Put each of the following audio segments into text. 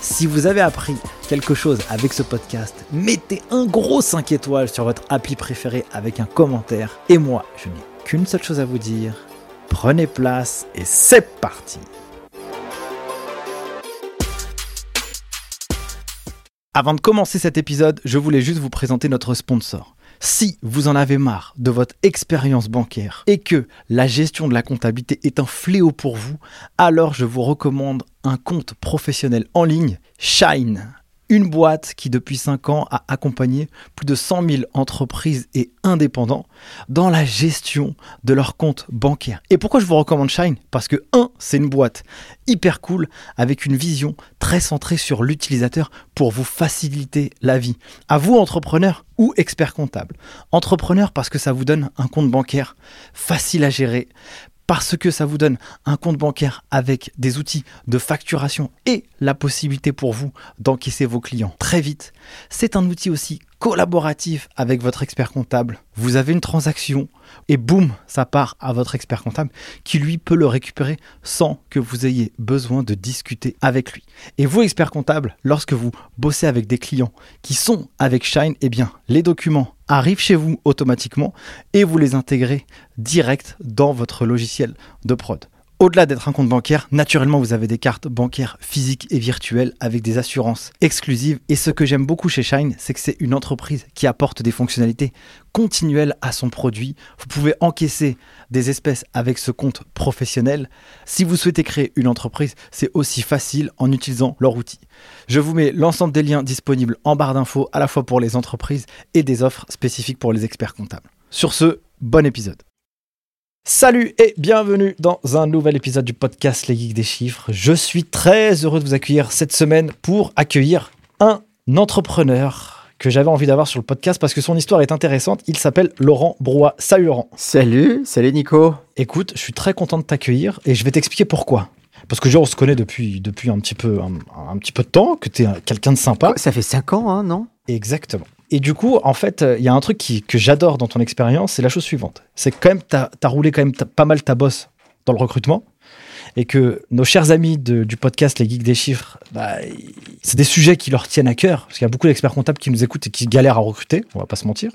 Si vous avez appris quelque chose avec ce podcast, mettez un gros 5 étoiles sur votre appli préféré avec un commentaire. Et moi, je n'ai qu'une seule chose à vous dire. Prenez place et c'est parti Avant de commencer cet épisode, je voulais juste vous présenter notre sponsor. Si vous en avez marre de votre expérience bancaire et que la gestion de la comptabilité est un fléau pour vous, alors je vous recommande un compte professionnel en ligne, Shine. Une boîte qui depuis 5 ans a accompagné plus de 100 000 entreprises et indépendants dans la gestion de leurs comptes bancaires. Et pourquoi je vous recommande Shine? Parce que 1, c'est une boîte hyper cool avec une vision très centrée sur l'utilisateur pour vous faciliter la vie. À vous entrepreneurs ou experts comptables. Entrepreneur parce que ça vous donne un compte bancaire facile à gérer, parce que ça vous donne un compte bancaire avec des outils de facturation et la possibilité pour vous d'encaisser vos clients très vite. C'est un outil aussi collaboratif avec votre expert comptable. Vous avez une transaction et boum, ça part à votre expert comptable qui lui peut le récupérer sans que vous ayez besoin de discuter avec lui. Et vous, expert comptable, lorsque vous bossez avec des clients qui sont avec Shine, eh bien, les documents arrivent chez vous automatiquement et vous les intégrez direct dans votre logiciel de prod. Au-delà d'être un compte bancaire, naturellement, vous avez des cartes bancaires physiques et virtuelles avec des assurances exclusives. Et ce que j'aime beaucoup chez Shine, c'est que c'est une entreprise qui apporte des fonctionnalités continuelles à son produit. Vous pouvez encaisser des espèces avec ce compte professionnel. Si vous souhaitez créer une entreprise, c'est aussi facile en utilisant leur outil. Je vous mets l'ensemble des liens disponibles en barre d'infos, à la fois pour les entreprises et des offres spécifiques pour les experts comptables. Sur ce, bon épisode. Salut et bienvenue dans un nouvel épisode du podcast Les Geeks des Chiffres. Je suis très heureux de vous accueillir cette semaine pour accueillir un entrepreneur que j'avais envie d'avoir sur le podcast parce que son histoire est intéressante. Il s'appelle Laurent Brouat. Salut Laurent. Salut, salut Nico. Écoute, je suis très content de t'accueillir et je vais t'expliquer pourquoi. Parce que genre, on se connaît depuis, depuis un, petit peu, un, petit peu de temps, que tu es quelqu'un de sympa. Ça fait 5 ans, hein, non? Exactement. Et du coup, en fait, il y a un truc qui, que j'adore dans ton expérience, c'est la chose suivante. C'est quand même, tu as, roulé quand même pas mal ta bosse dans le recrutement. Et que nos chers amis du podcast Les Geeks des Chiffres, bah, c'est des sujets qui leur tiennent à cœur. Parce qu'il y a beaucoup d'experts comptables qui nous écoutent et qui galèrent à recruter, on va pas se mentir.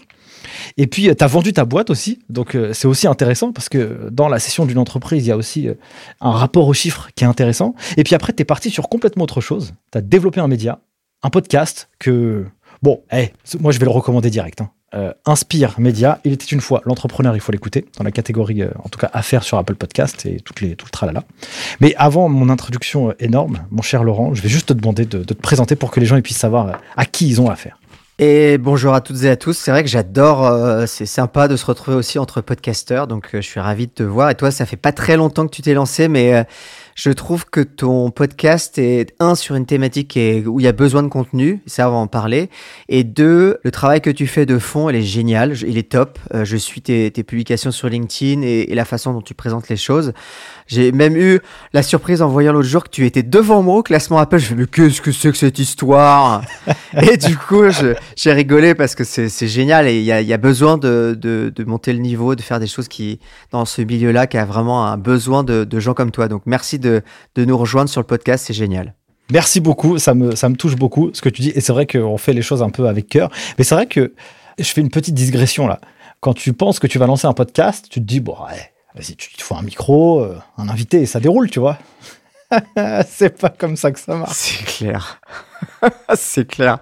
Et puis, tu as vendu ta boîte aussi. Donc, euh, c'est aussi intéressant parce que dans la session d'une entreprise, il y a aussi euh, un rapport aux chiffres qui est intéressant. Et puis après, tu es parti sur complètement autre chose. Tu as développé un média, un podcast que Bon, hey, moi je vais le recommander direct. Hein. Euh, Inspire Média, il était une fois l'entrepreneur, il faut l'écouter, dans la catégorie, euh, en tout cas, affaires sur Apple Podcast et toutes les, tout le tralala. Mais avant mon introduction euh, énorme, mon cher Laurent, je vais juste te demander de, te présenter pour que les gens puissent savoir à qui ils ont affaire. Et bonjour à toutes et à tous. C'est vrai que j'adore, c'est sympa de se retrouver aussi entre podcasteurs, donc je suis ravi de te voir. Et toi, ça fait pas très longtemps que tu t'es lancé, mais je trouve que ton podcast est, un, sur une thématique où il y a besoin de contenu, ça, on va en parler. Et deux, le travail que tu fais de fond, il est génial, il est top. Euh, je suis tes, publications sur LinkedIn et, et, la façon dont tu présentes les choses. J'ai même eu la surprise en voyant l'autre jour que tu étais devant moi au classement Apple. Je me mais qu'est-ce que c'est que cette histoire? Et du coup, j'ai rigolé parce que c'est génial et il y a, besoin de, monter le niveau, de faire des choses qui, dans ce milieu-là, qui a vraiment un besoin de, de, gens comme toi. Donc, merci de, de nous rejoindre sur le podcast, c'est génial. Merci beaucoup, ça me, ça me touche beaucoup ce que tu dis. Et c'est vrai qu'on fait les choses un peu avec cœur. Mais c'est vrai que je fais une petite digression là. Quand tu penses que tu vas lancer un podcast, tu te dis, bon, ouais, Vas-y, tu te fais un micro, euh, un invité et ça déroule, tu vois. c'est pas comme ça que ça marche. C'est clair. c'est clair.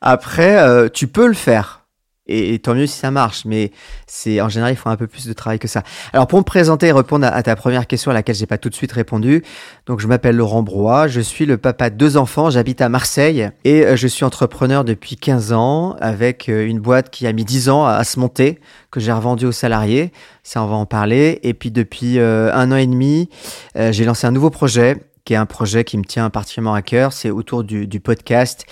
Après, euh, tu peux le faire. Et, tant mieux si ça marche, mais c'est en général il faut un peu plus de travail que ça. Alors pour me présenter et répondre à, ta première question à laquelle j'ai pas tout de suite répondu, donc je m'appelle Laurent Brois, je suis le papa de deux enfants, j'habite à Marseille et euh, je suis entrepreneur depuis 15 ans avec euh, une boîte qui a mis 10 ans à, se monter, que j'ai revendu aux salariés, ça on va en parler. Et puis depuis euh, un an et demi, j'ai lancé un nouveau projet qui est un projet qui me tient particulièrement à cœur, c'est autour du podcast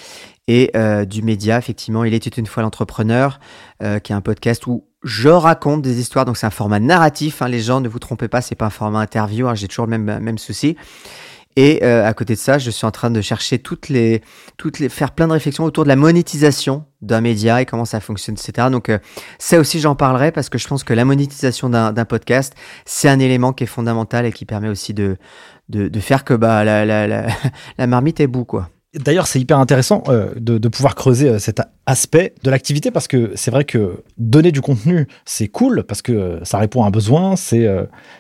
et euh, du média. Effectivement, il était une fois l'entrepreneur, euh, qui est un podcast où je raconte des histoires. Donc c'est un format narratif. Hein, les gens, ne vous trompez pas, c'est pas un format interview. Hein, J'ai toujours le même même souci. Et euh, à côté de ça, je suis en train de chercher toutes les, toutes les, faire plein de réflexions autour de la monétisation d'un média et comment ça fonctionne, etc. Donc ça aussi, j'en parlerai parce que je pense que la monétisation d'un podcast, c'est un élément qui est fondamental et qui permet aussi de, de, de faire que bah, la, la, la, la marmite est bout, quoi. D'ailleurs, c'est hyper intéressant euh, de, pouvoir creuser euh, cet aspect de l'activité parce que c'est vrai que donner du contenu, c'est cool parce que euh, ça répond à un besoin, c'est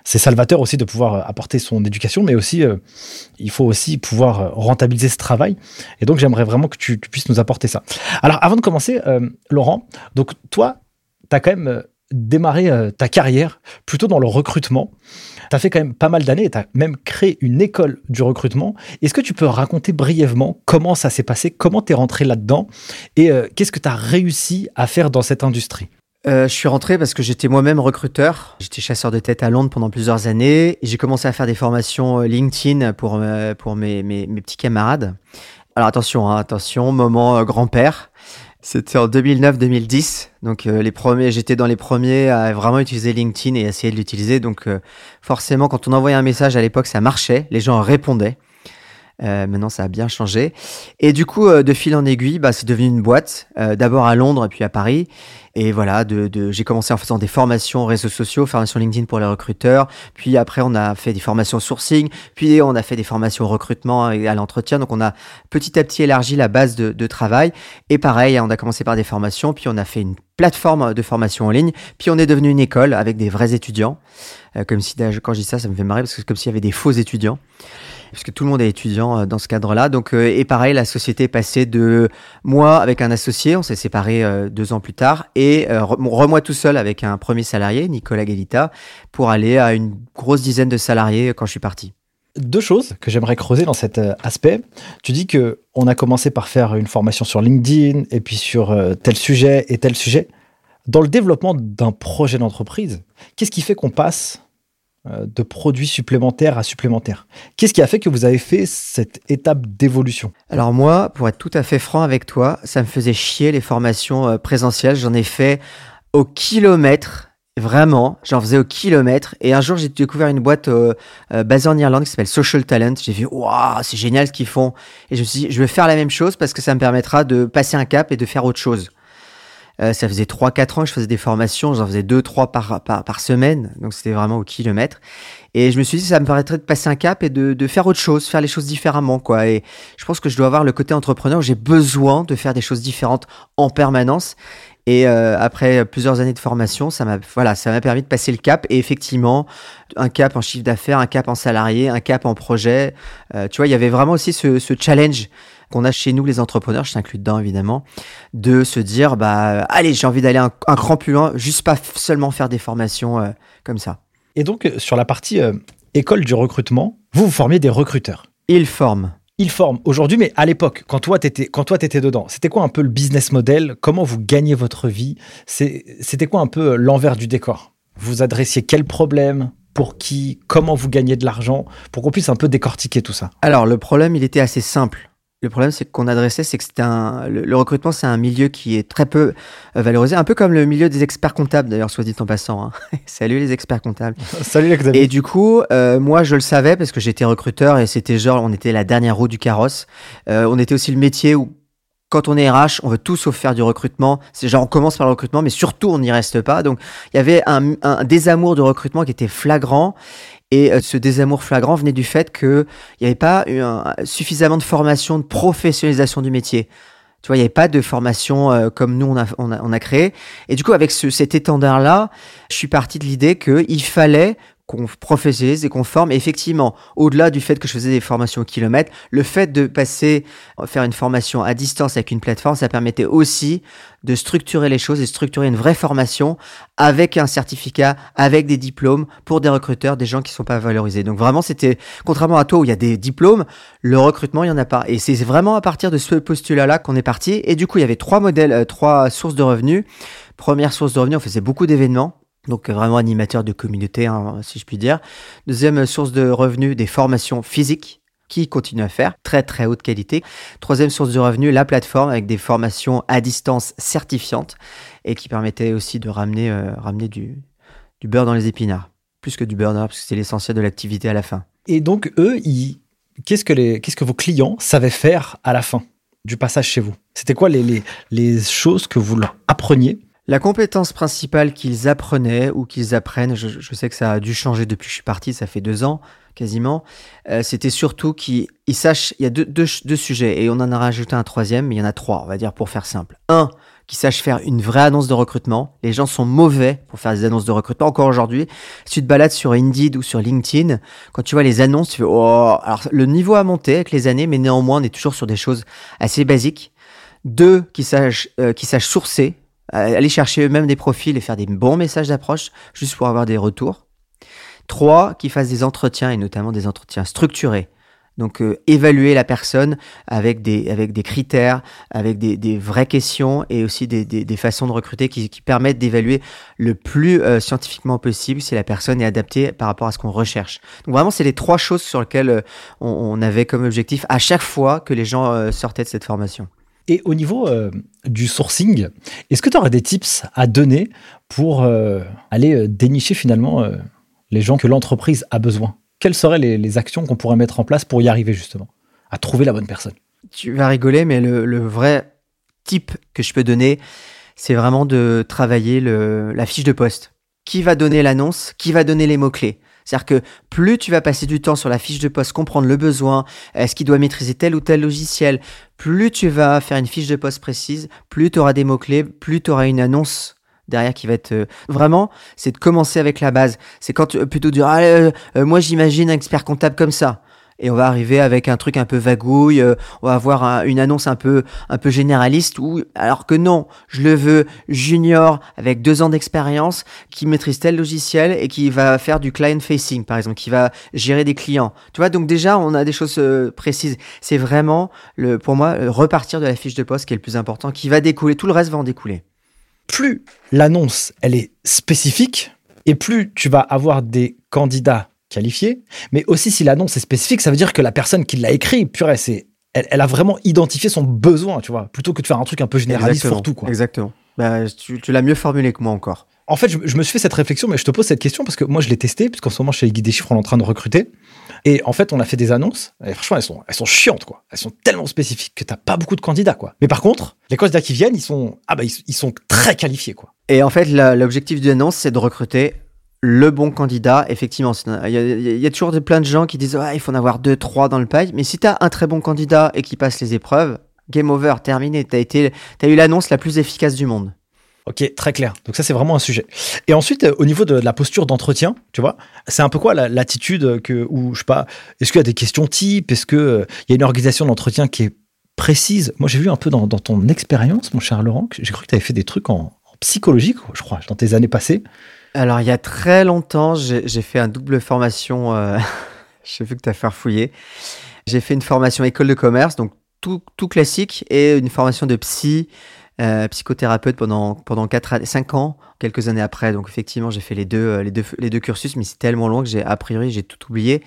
salvateur aussi de pouvoir apporter son éducation, mais aussi il faut aussi pouvoir rentabiliser ce travail. Et donc, j'aimerais vraiment que tu, tu, puisses nous apporter ça. Alors, avant de commencer, Laurent, donc toi, tu as quand même démarré ta carrière plutôt dans le recrutement tu as fait quand même pas mal d'années, tu as même créé une école du recrutement. Est-ce que tu peux raconter brièvement comment ça s'est passé, comment tu es rentré là-dedans et euh, qu'est-ce que tu as réussi à faire dans cette industrie? Euh, je suis rentré parce que j'étais moi-même recruteur. J'étais chasseur de tête à Londres pendant plusieurs années. J'ai commencé à faire des formations euh, LinkedIn pour, pour mes, mes, mes petits camarades. Alors attention, hein, attention, moment grand-père. C'était en 2009-2010. Donc euh, les premiers, j'étais dans les premiers à vraiment utiliser LinkedIn et essayer de l'utiliser. Donc euh, forcément, quand on envoyait un message à l'époque, ça marchait, les gens répondaient. Euh, maintenant, ça a bien changé. Et du coup, de fil en aiguille, bah, c'est devenu une boîte. D'abord à Londres puis à Paris. Et voilà, de, j'ai commencé en faisant des formations réseaux sociaux, formations LinkedIn pour les recruteurs. Puis après, on a fait des formations sourcing. Puis on a fait des formations recrutement et à l'entretien. Donc on a petit à petit élargi la base de, travail. Et pareil, on a commencé par des formations. Puis on a fait une plateforme de formation en ligne. Puis on est devenu une école avec des vrais étudiants. Euh, comme si, quand je dis ça, ça me fait marrer parce que c'est comme s'il y avait des faux étudiants puisque tout le monde est étudiant euh, dans ce cadre-là. Donc, euh, et pareil, la société est passée de moi avec un associé, on s'est séparés euh, deux ans plus tard, et re-moi tout seul avec un premier salarié, Nicolas Galita, pour aller à une grosse dizaine de salariés quand je suis parti. Deux choses que j'aimerais creuser dans cet aspect. Tu dis que on a commencé par faire une formation sur LinkedIn et puis sur tel sujet et tel sujet. Dans le développement d'un projet d'entreprise, qu'est-ce qui fait qu'on passe de produits supplémentaires à supplémentaires. Qu'est-ce qui a fait que vous avez fait cette étape d'évolution? Alors moi, pour être tout à fait franc avec toi, ça me faisait chier les formations euh, présentielles. J'en ai fait au kilomètre. Vraiment, j'en faisais au kilomètre. Et un jour, j'ai découvert une boîte euh, basée en Irlande qui s'appelle Social Talent. J'ai vu, waouh, c'est génial ce qu'ils font. Et je me suis dit, je vais faire la même chose parce que ça me permettra de passer un cap et de faire autre chose. Euh, ça faisait 3-4 ans que je faisais des formations, j'en faisais 2-3 par, par, par, semaine, donc c'était vraiment au kilomètre. Et je me suis dit, ça me paraîtrait de passer un cap et de, de, faire autre chose, faire les choses différemment, quoi. Et je pense que je dois avoir le côté entrepreneur, j'ai besoin de faire des choses différentes en permanence. Et euh, après plusieurs années de formation, ça m'a voilà, ça m'a permis de passer le cap. Et effectivement, un cap en chiffre d'affaires, un cap en salarié, un cap en projet. Euh, tu vois, il y avait vraiment aussi ce, ce challenge qu'on a chez nous les entrepreneurs, je t'inclus dedans évidemment, de se dire bah allez j'ai envie d'aller un, cran plus loin, juste pas seulement faire des formations euh, comme ça. Et donc euh, sur la partie euh, école du recrutement, vous vous formiez des recruteurs. Ils forment. Ils forment aujourd'hui, mais à l'époque, quand toi t'étais quand toi t'étais dedans, c'était quoi un peu le business model? Comment vous gagnez votre vie? C'était quoi un peu l'envers du décor? Vous adressiez quel problème? Pour qui, comment vous gagnez de l'argent, pour qu'on puisse un peu décortiquer tout ça. Alors le problème, il était assez simple. Le problème, c'est qu'on adressait, c'est que c'était un, le, recrutement, c'est un milieu qui est très peu euh, valorisé, un peu comme le milieu des experts comptables, d'ailleurs, soit dit en passant. Hein. Salut les experts comptables. Salut les Et du coup, euh, moi, je le savais parce que j'étais recruteur et c'était genre, on était la dernière roue du carrosse. Euh, on était aussi le métier où quand on est RH, on veut tout sauf faire du recrutement. C'est genre on commence par le recrutement, mais surtout on n'y reste pas. Donc il y avait un, un désamour de recrutement qui était flagrant. Et euh, ce désamour flagrant venait du fait qu'il n'y avait pas eu suffisamment de formation, de professionnalisation du métier. Tu vois, il n'y avait pas de formation euh, comme nous, on a, créé. Et du coup, avec ce, cet étendard-là, je suis parti de l'idée qu'il fallait qu'on professionnalise et qu'on forme. Et effectivement, au-delà du fait que je faisais des formations au kilomètre, le fait de passer, faire une formation à distance avec une plateforme, ça permettait aussi de structurer les choses et structurer une vraie formation avec un certificat, avec des diplômes pour des recruteurs, des gens qui ne sont pas valorisés. Donc vraiment, c'était, contrairement à toi où il y a des diplômes, le recrutement, il n'y en a pas. Et c'est vraiment à partir de ce postulat-là qu'on est parti. Et du coup, il y avait trois modèles, euh, trois sources de revenus. Première source de revenus, on faisait beaucoup d'événements. Donc vraiment animateur de communauté, hein, si je puis dire. Deuxième source de revenus, des formations physiques qui continue à faire, très très haute qualité. Troisième source de revenus, la plateforme avec des formations à distance certifiantes et qui permettait aussi de ramener, euh, ramener du, du beurre dans les épinards. Plus que du beurre, parce que c'est l'essentiel de l'activité à la fin. Et donc eux, qu'est-ce que, les... qu'est-ce que vos clients savaient faire à la fin du passage chez vous? C'était quoi les, les, les choses que vous leur appreniez? La compétence principale qu'ils apprenaient ou qu'ils apprennent, je, sais que ça a dû changer depuis que je suis parti, ça fait deux ans quasiment, euh, c'était surtout qu'ils sachent, il y a deux, deux, sujets et on en a rajouté un troisième, mais il y en a trois, on va dire pour faire simple. Un, qu'ils sachent faire une vraie annonce de recrutement. Les gens sont mauvais pour faire des annonces de recrutement. Encore aujourd'hui, si tu te balades sur Indeed ou sur LinkedIn, quand tu vois les annonces, tu fais oh, alors le niveau a monté avec les années, mais néanmoins on est toujours sur des choses assez basiques. Deux, qu'ils sachent, euh, qu'ils sachent sourcer, aller chercher eux-mêmes des profils et faire des bons messages d'approche juste pour avoir des retours. Trois, qu'ils fassent des entretiens et notamment des entretiens structurés. Donc euh, évaluer la personne avec des, avec des critères, avec des, des vraies questions et aussi des, des, des façons de recruter qui, qui permettent d'évaluer le plus euh, scientifiquement possible si la personne est adaptée par rapport à ce qu'on recherche. Donc vraiment, c'est les trois choses sur lesquelles euh, on, on, avait comme objectif à chaque fois que les gens sortaient de cette formation. Et au niveau euh, du sourcing, est-ce que tu aurais des tips à donner pour euh, aller euh, dénicher finalement les gens que l'entreprise a besoin? Quelles seraient les, actions qu'on pourrait mettre en place pour y arriver justement, à trouver la bonne personne? Tu vas rigoler, mais le, vrai tip que je peux donner, c'est vraiment de travailler la fiche de poste. Qui va donner l'annonce? Qui va donner les mots-clés? C'est-à-dire que plus tu vas passer du temps sur la fiche de poste, comprendre le besoin, est-ce qu'il doit maîtriser tel ou tel logiciel, plus tu vas faire une fiche de poste précise, plus tu auras des mots-clés, plus tu auras une annonce derrière qui va être euh, vraiment c'est de commencer avec la base. C'est quand euh, plutôt dire ah, euh, moi j'imagine un expert comptable comme ça et on va arriver avec un truc un peu vagouille, euh, on va avoir une annonce un peu un peu généraliste ou alors que non, je le veux junior avec deux ans d'expérience qui maîtrise tel logiciel et qui va faire du client facing par exemple, qui va gérer des clients. Tu vois donc déjà on a des choses euh, précises. C'est vraiment le pour moi repartir de la fiche de poste qui est le plus important, qui va découler, tout le reste va en découler. Plus l'annonce elle est spécifique et plus tu vas avoir des candidats qualifié, mais aussi si l'annonce est spécifique, ça veut dire que la personne qui l'a écrit, purée, c'est, elle, a vraiment identifié son besoin, tu vois, plutôt que de faire un truc un peu généraliste pour tout, quoi. Exactement. Bah, tu, l'as mieux formulé que moi encore. En fait, je, me suis fait cette réflexion, mais je te pose cette question parce que moi, je l'ai testé, puisqu'en ce moment, chez les guides des chiffres, on est en train de recruter. Et en fait, on a fait des annonces. Et franchement, elles sont, elles sont chiantes, quoi. Elles sont tellement spécifiques que t'as pas beaucoup de candidats, quoi. Mais par contre, les candidats qui viennent, ils sont, ah bah, ils, sont très qualifiés, quoi. Et en fait, l'objectif d'une annonce, c'est de recruter le bon candidat, effectivement, il y, a, toujours plein de gens qui disent il faut en avoir deux, trois dans le pipe. Mais si tu as un très bon candidat et qui passe les épreuves, game over, terminé. Tu as, eu l'annonce la plus efficace du monde. Ok, très clair. Donc ça, c'est vraiment un sujet. Et ensuite, au niveau de la posture d'entretien, tu vois, c'est un peu quoi l'attitude que, ou je sais pas, est-ce qu'il y a des questions types? Est-ce qu'il euh, y a une organisation d'entretien qui est précise? Moi, j'ai vu un peu dans, ton expérience, mon cher Laurent, j'ai cru que tu avais fait des trucs en, en psychologie, je crois, dans tes années passées. Alors, il y a très longtemps, j'ai fait un double formation. Euh, J'ai vu que tu as farfouillé. J'ai fait une formation école de commerce, donc tout, tout classique, et une formation de psy, euh, psychothérapeute pendant, pendant 4 5 ans, quelques années après. Donc, effectivement, j'ai fait les deux, euh, les, deux, les deux cursus, mais c'est tellement long que j'ai, a priori, j'ai tout oublié.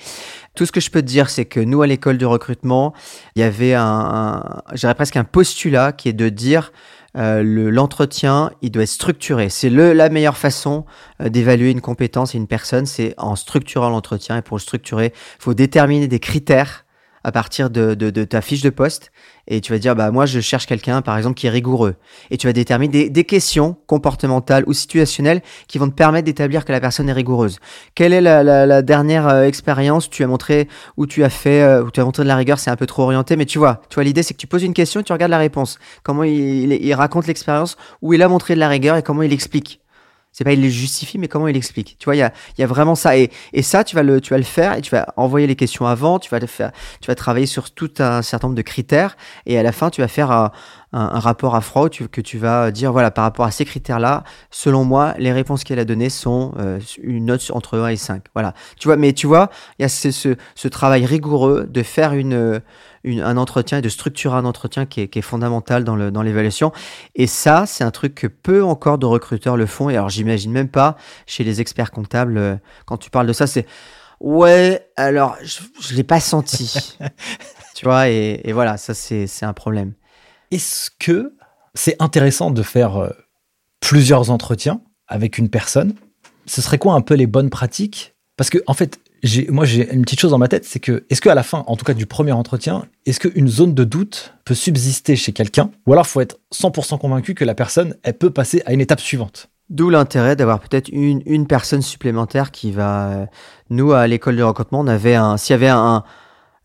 Tout ce que je peux te dire, c'est que nous, à l'école de recrutement, il y avait un, un j'aurais presque un postulat qui est de dire euh, l'entretien, il doit être structuré. C'est la meilleure façon euh, d'évaluer une compétence et une personne, c'est en structurant l'entretien. Et pour le structurer, il faut déterminer des critères à partir de, de, de, ta fiche de poste et tu vas dire bah moi je cherche quelqu'un par exemple qui est rigoureux. Et tu vas déterminer des, des questions comportementales ou situationnelles qui vont te permettre d'établir que la personne est rigoureuse. Quelle est la, la, la dernière euh, expérience tu as montré où tu as fait euh, où tu as montré de la rigueur c'est un peu trop orienté mais tu vois tu vois l'idée c'est que tu poses une question et tu regardes la réponse. Comment il, il, il raconte l'expérience où il a montré de la rigueur et comment il explique C'est pas il les justifie, mais comment il explique. Tu vois, il y a, y a vraiment ça. Et, et ça, tu vas, le, tu vas le faire et tu vas envoyer les questions avant, tu vas, le faire, tu vas travailler sur tout un certain nombre de critères et à la fin, tu vas faire un, un, un rapport à froid tu, que tu vas dire, voilà, par rapport à ces critères-là, selon moi, les réponses qu'elle a données sont euh, une note entre 1 et 5. Voilà. Tu vois, mais tu vois, il y a ce, ce, ce travail rigoureux de faire une un entretien et de structurer un entretien qui est, qui est fondamental dans, le, dans l'évaluation. Et ça, c'est un truc que peu encore de recruteurs le font. Et alors, j'imagine même pas chez les experts comptables, euh, quand tu parles de ça, c'est ouais, alors je, ne l'ai pas senti. tu vois, et, et voilà, ça, c'est, c'est un problème. Est-ce que c'est intéressant de faire euh, plusieurs entretiens avec une personne? Ce serait quoi un peu les bonnes pratiques? Parce que, en fait, moi j'ai une petite chose dans ma tête, c'est que est-ce qu'à la fin, en tout cas du premier entretien, est-ce qu'une zone de doute peut subsister chez quelqu'un, ou alors faut être 100% convaincu que la personne, elle peut passer à une étape suivante? D'où l'intérêt d'avoir peut-être une, personne supplémentaire qui va. Nous à l'école de recrutement, on avait un, s'il y avait un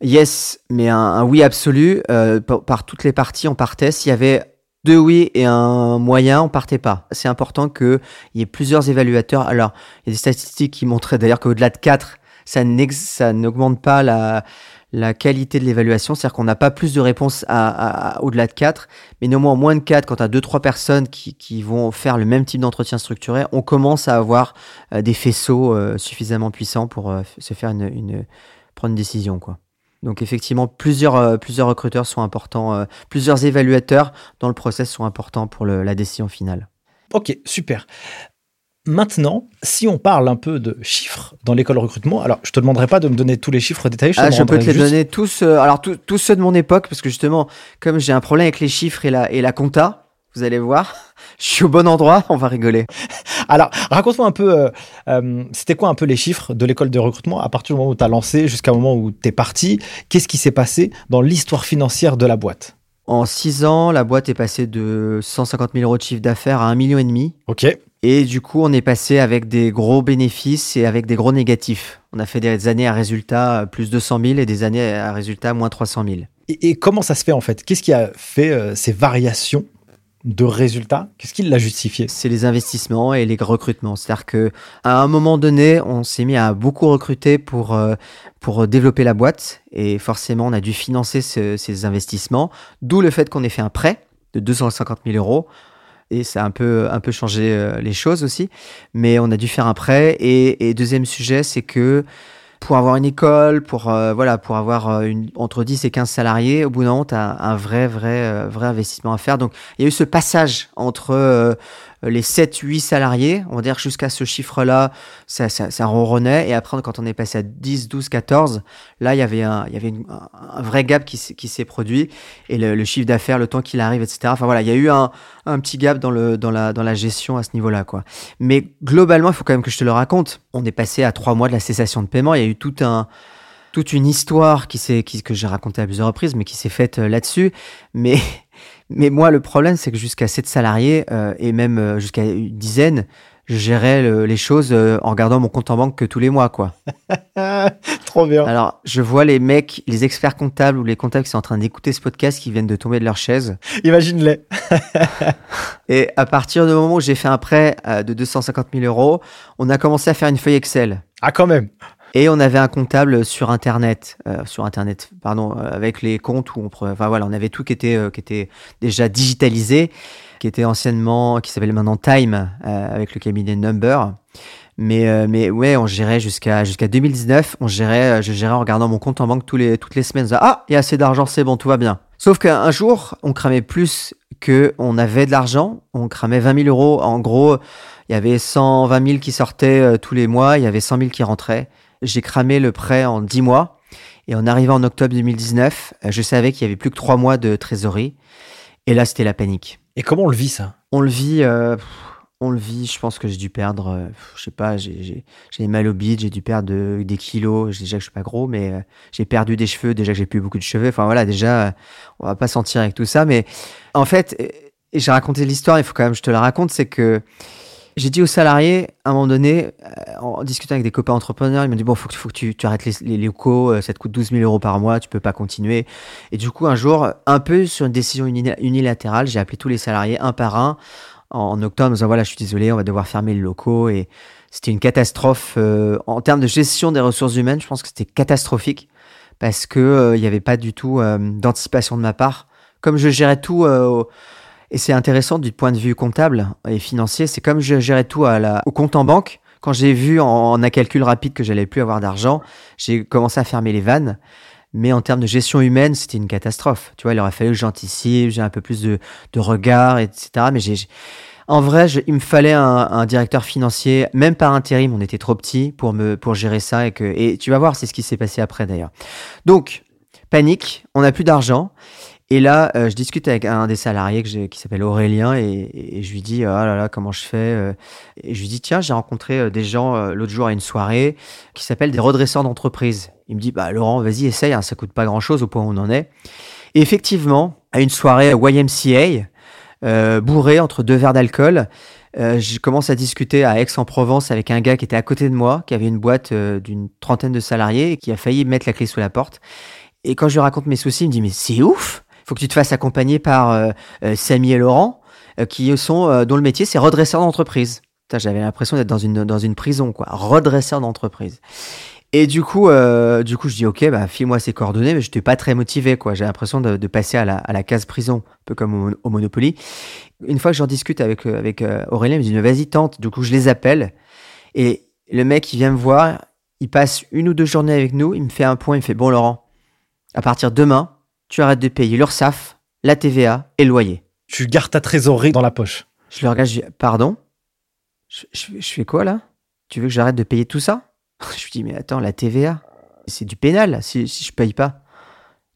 yes, mais un, un oui absolu euh, par, par toutes les parties, on partait. S'il y avait deux oui et un moyen, on partait pas. C'est important qu'il y ait plusieurs évaluateurs. Alors, il y a des statistiques qui montraient d'ailleurs qu'au-delà de quatre, ça n'augmente pas la, qualité de l'évaluation, c'est-à-dire qu'on n'a pas plus de réponses au-delà de 4, mais néanmoins moins de 4, quand tu as 2-3 personnes qui, vont faire le même type d'entretien structuré, on commence à avoir euh, des faisceaux euh, suffisamment puissants pour euh, se faire une, prendre une décision. Donc effectivement, plusieurs, recruteurs sont importants, plusieurs évaluateurs dans le process sont importants pour la décision finale. Ok, super. Maintenant, si on parle un peu de chiffres dans l'école recrutement, alors je te demanderai pas de me donner tous les chiffres détaillés. Je, ah, je peux te les donner tous. Euh, alors tous ceux de mon époque, parce que justement, comme j'ai un problème avec les chiffres et la et la compta, vous allez voir, je suis au bon endroit. On va rigoler. Alors raconte-moi un peu, euh, euh, c'était quoi un peu les chiffres de l'école de recrutement à partir du moment où tu as lancé jusqu'à moment où tu es parti? Qu'est-ce qui s'est passé dans l'histoire financière de la boîte? En six ans, la boîte est passée de 150 000 euros de chiffre d'affaires à un million et demi. Ok. Et du coup, on est passé avec des gros bénéfices et avec des gros négatifs. On a fait des années à résultat plus de 100 000 et des années à résultat moins 300 000. Et, et comment ça se fait en fait? Qu'est-ce qui a fait euh, ces variations de résultats? Qu'est-ce qui l'a justifié? C'est les investissements et les recrutements. C'est-à-dire que à un moment donné, on s'est mis à beaucoup recruter pour euh, pour développer la boîte et forcément, on a dû financer ce, ces investissements. D'où le fait qu'on ait fait un prêt de 250 000 euros et ça a un peu, un peu changé euh, les choses aussi. Mais on a dû faire un prêt. Et, deuxième sujet, c'est que pour avoir une école, pour, euh, voilà, pour avoir euh, une, entre 10 et 15 salariés, au bout d'un moment, tu as un vrai, vrai, vrai investissement à faire. Donc, il y a eu ce passage entre les 7, 8 salariés, on va dire jusqu'à ce chiffre-là, ça, ça, ronronnait. Et après, quand on est passé à 10, 12, 14, là, il y avait un, vrai gap qui, s'est produit. Et le, chiffre d'affaires, le temps qu'il arrive, etc. Enfin voilà, il y a eu un, petit gap dans, la, gestion à ce niveau-là. quoi. Mais globalement, il faut quand même que je te le raconte. On est passé à trois mois de la cessation de paiement. Il y a eu toute une histoire que j'ai racontée à plusieurs reprises, mais qui s'est faite euh, là-dessus. Mais mais moi, le problème, c'est que jusqu'à 7 salariés euh, et même euh, jusqu'à une dizaine, je gérais le, les choses euh, en regardant mon compte en banque que tous les mois, quoi. Trop bien. Alors, je vois les mecs, les experts comptables ou les comptables qui sont en train d'écouter ce podcast qui viennent de tomber de leur chaise. Imagine-les. et à partir du moment où j'ai fait un prêt de 250 000 euros, on a commencé à faire une feuille Excel. Ah, quand même. Et on avait un comptable sur internet, euh, sur internet, pardon, euh, avec les comptes où on, enfin voilà, on avait tout qui était euh, qui était déjà digitalisé, qui était anciennement, qui s'appelait maintenant Time, euh, avec le cabinet Number. Mais euh, mais ouais, on gérait jusqu'à jusqu'à 2019, on gérait, je gérais en regardant mon compte en banque tous les toutes les semaines. Ah, il y a assez d'argent, c'est bon, tout va bien. Sauf qu'un jour, on cramait plus que on avait de l'argent. On cramait 20 000 euros. En gros, il y avait 120 000 qui sortaient tous les mois, il y avait 100 000 qui rentraient j'ai cramé le prêt en 10 mois. Et en arrivant en octobre 2019, euh, je savais qu'il y avait plus que 3 mois de trésorerie. Et là, c'était la panique. Et comment on le vit, ça? On le vit, euh, on le vit, je pense que j'ai dû perdre, euh, je sais pas, j'ai mal au bide, j'ai dû perdre de, des kilos. Déjà que je suis pas gros, mais euh, j'ai perdu des cheveux, déjà que j'ai plus beaucoup de cheveux. Enfin voilà, déjà, on va pas sentir avec tout ça. Mais en fait, j'ai raconté l'histoire, il faut quand même que je te la raconte, c'est que j'ai dit aux salariés, à un moment donné, euh, en discutant avec des copains entrepreneurs, ils m'ont dit Bon, il faut que, tu, arrêtes les, locaux, euh, ça te coûte 12 000 euros par mois, tu peux pas continuer. Et du coup, un jour, un peu sur une décision unilatérale, j'ai appelé tous les salariés un par un en octobre en disant voilà, je suis désolé, on va devoir fermer les locaux et c'était une catastrophe en termes de gestion des ressources humaines. Je pense que c'était catastrophique parce que il n'y avait pas du tout d'anticipation de ma part. Comme je gérais tout et c'est intéressant du point de vue comptable et financier, c'est comme je gérais tout au compte en banque. Quand j'ai vu en, un calcul rapide que j'allais plus avoir d'argent, j'ai commencé à fermer les vannes. Mais en termes de gestion humaine, c'était une catastrophe. Tu vois, il aurait fallu que j'anticipe, j'ai un peu plus de, de regard, etc. Mais en vrai, il me fallait un, directeur financier, même par intérim, on était trop petit pour me pour gérer ça et tu vas voir, c'est ce qui s'est passé après d'ailleurs. Donc panique, on n'a plus d'argent et là, euh, je discute avec un des salariés qui s'appelle Aurélien et, je lui dis oh là là comment je fais euh. et je lui dis tiens j'ai rencontré euh, des gens l'autre jour à une soirée qui s'appelle des redresseurs d'entreprise. Il me dit bah Laurent vas-y essaye hein, ça coûte pas grand chose au point où on en est. Et effectivement à une soirée YMCA bourré entre deux verres d'alcool. je commence à discuter à Aix-en-Provence avec un gars qui était à côté de moi, qui avait une boîte d'une trentaine de salariés et qui a failli mettre la clé sous la porte. Et quand je lui raconte mes soucis, il me dit mais c'est ouf faut que tu te fasses accompagner par euh, euh, Samy et Laurent, euh, qui sont dont le métier c'est redresseur d'entreprise. J'avais l'impression d'être dans une dans une prison quoi, redresseur d'entreprise. Et du coup, du coup, je dis ok, bah file-moi ces coordonnées, mais je n'étais pas très motivé quoi. J'ai l'impression de, passer à la, à la case prison, un peu comme au, Monopoly. Une fois que j'en discute avec avec Aurélien, il me dit vas-y tente. Du coup, je les appelle et le mec il vient me voir, il passe une ou deux journées avec nous, il me fait un point, il me fait bon Laurent, à partir de demain, tu arrêtes de payer l'URSSAF, la TVA et le loyer. Tu gardes ta trésorerie dans la poche. Je le regarde, je dis, pardon? Je, fais quoi là? Tu veux que j'arrête de payer tout ça? Je lui dis, mais attends, la TVA, c'est du pénal si, si je paye pas.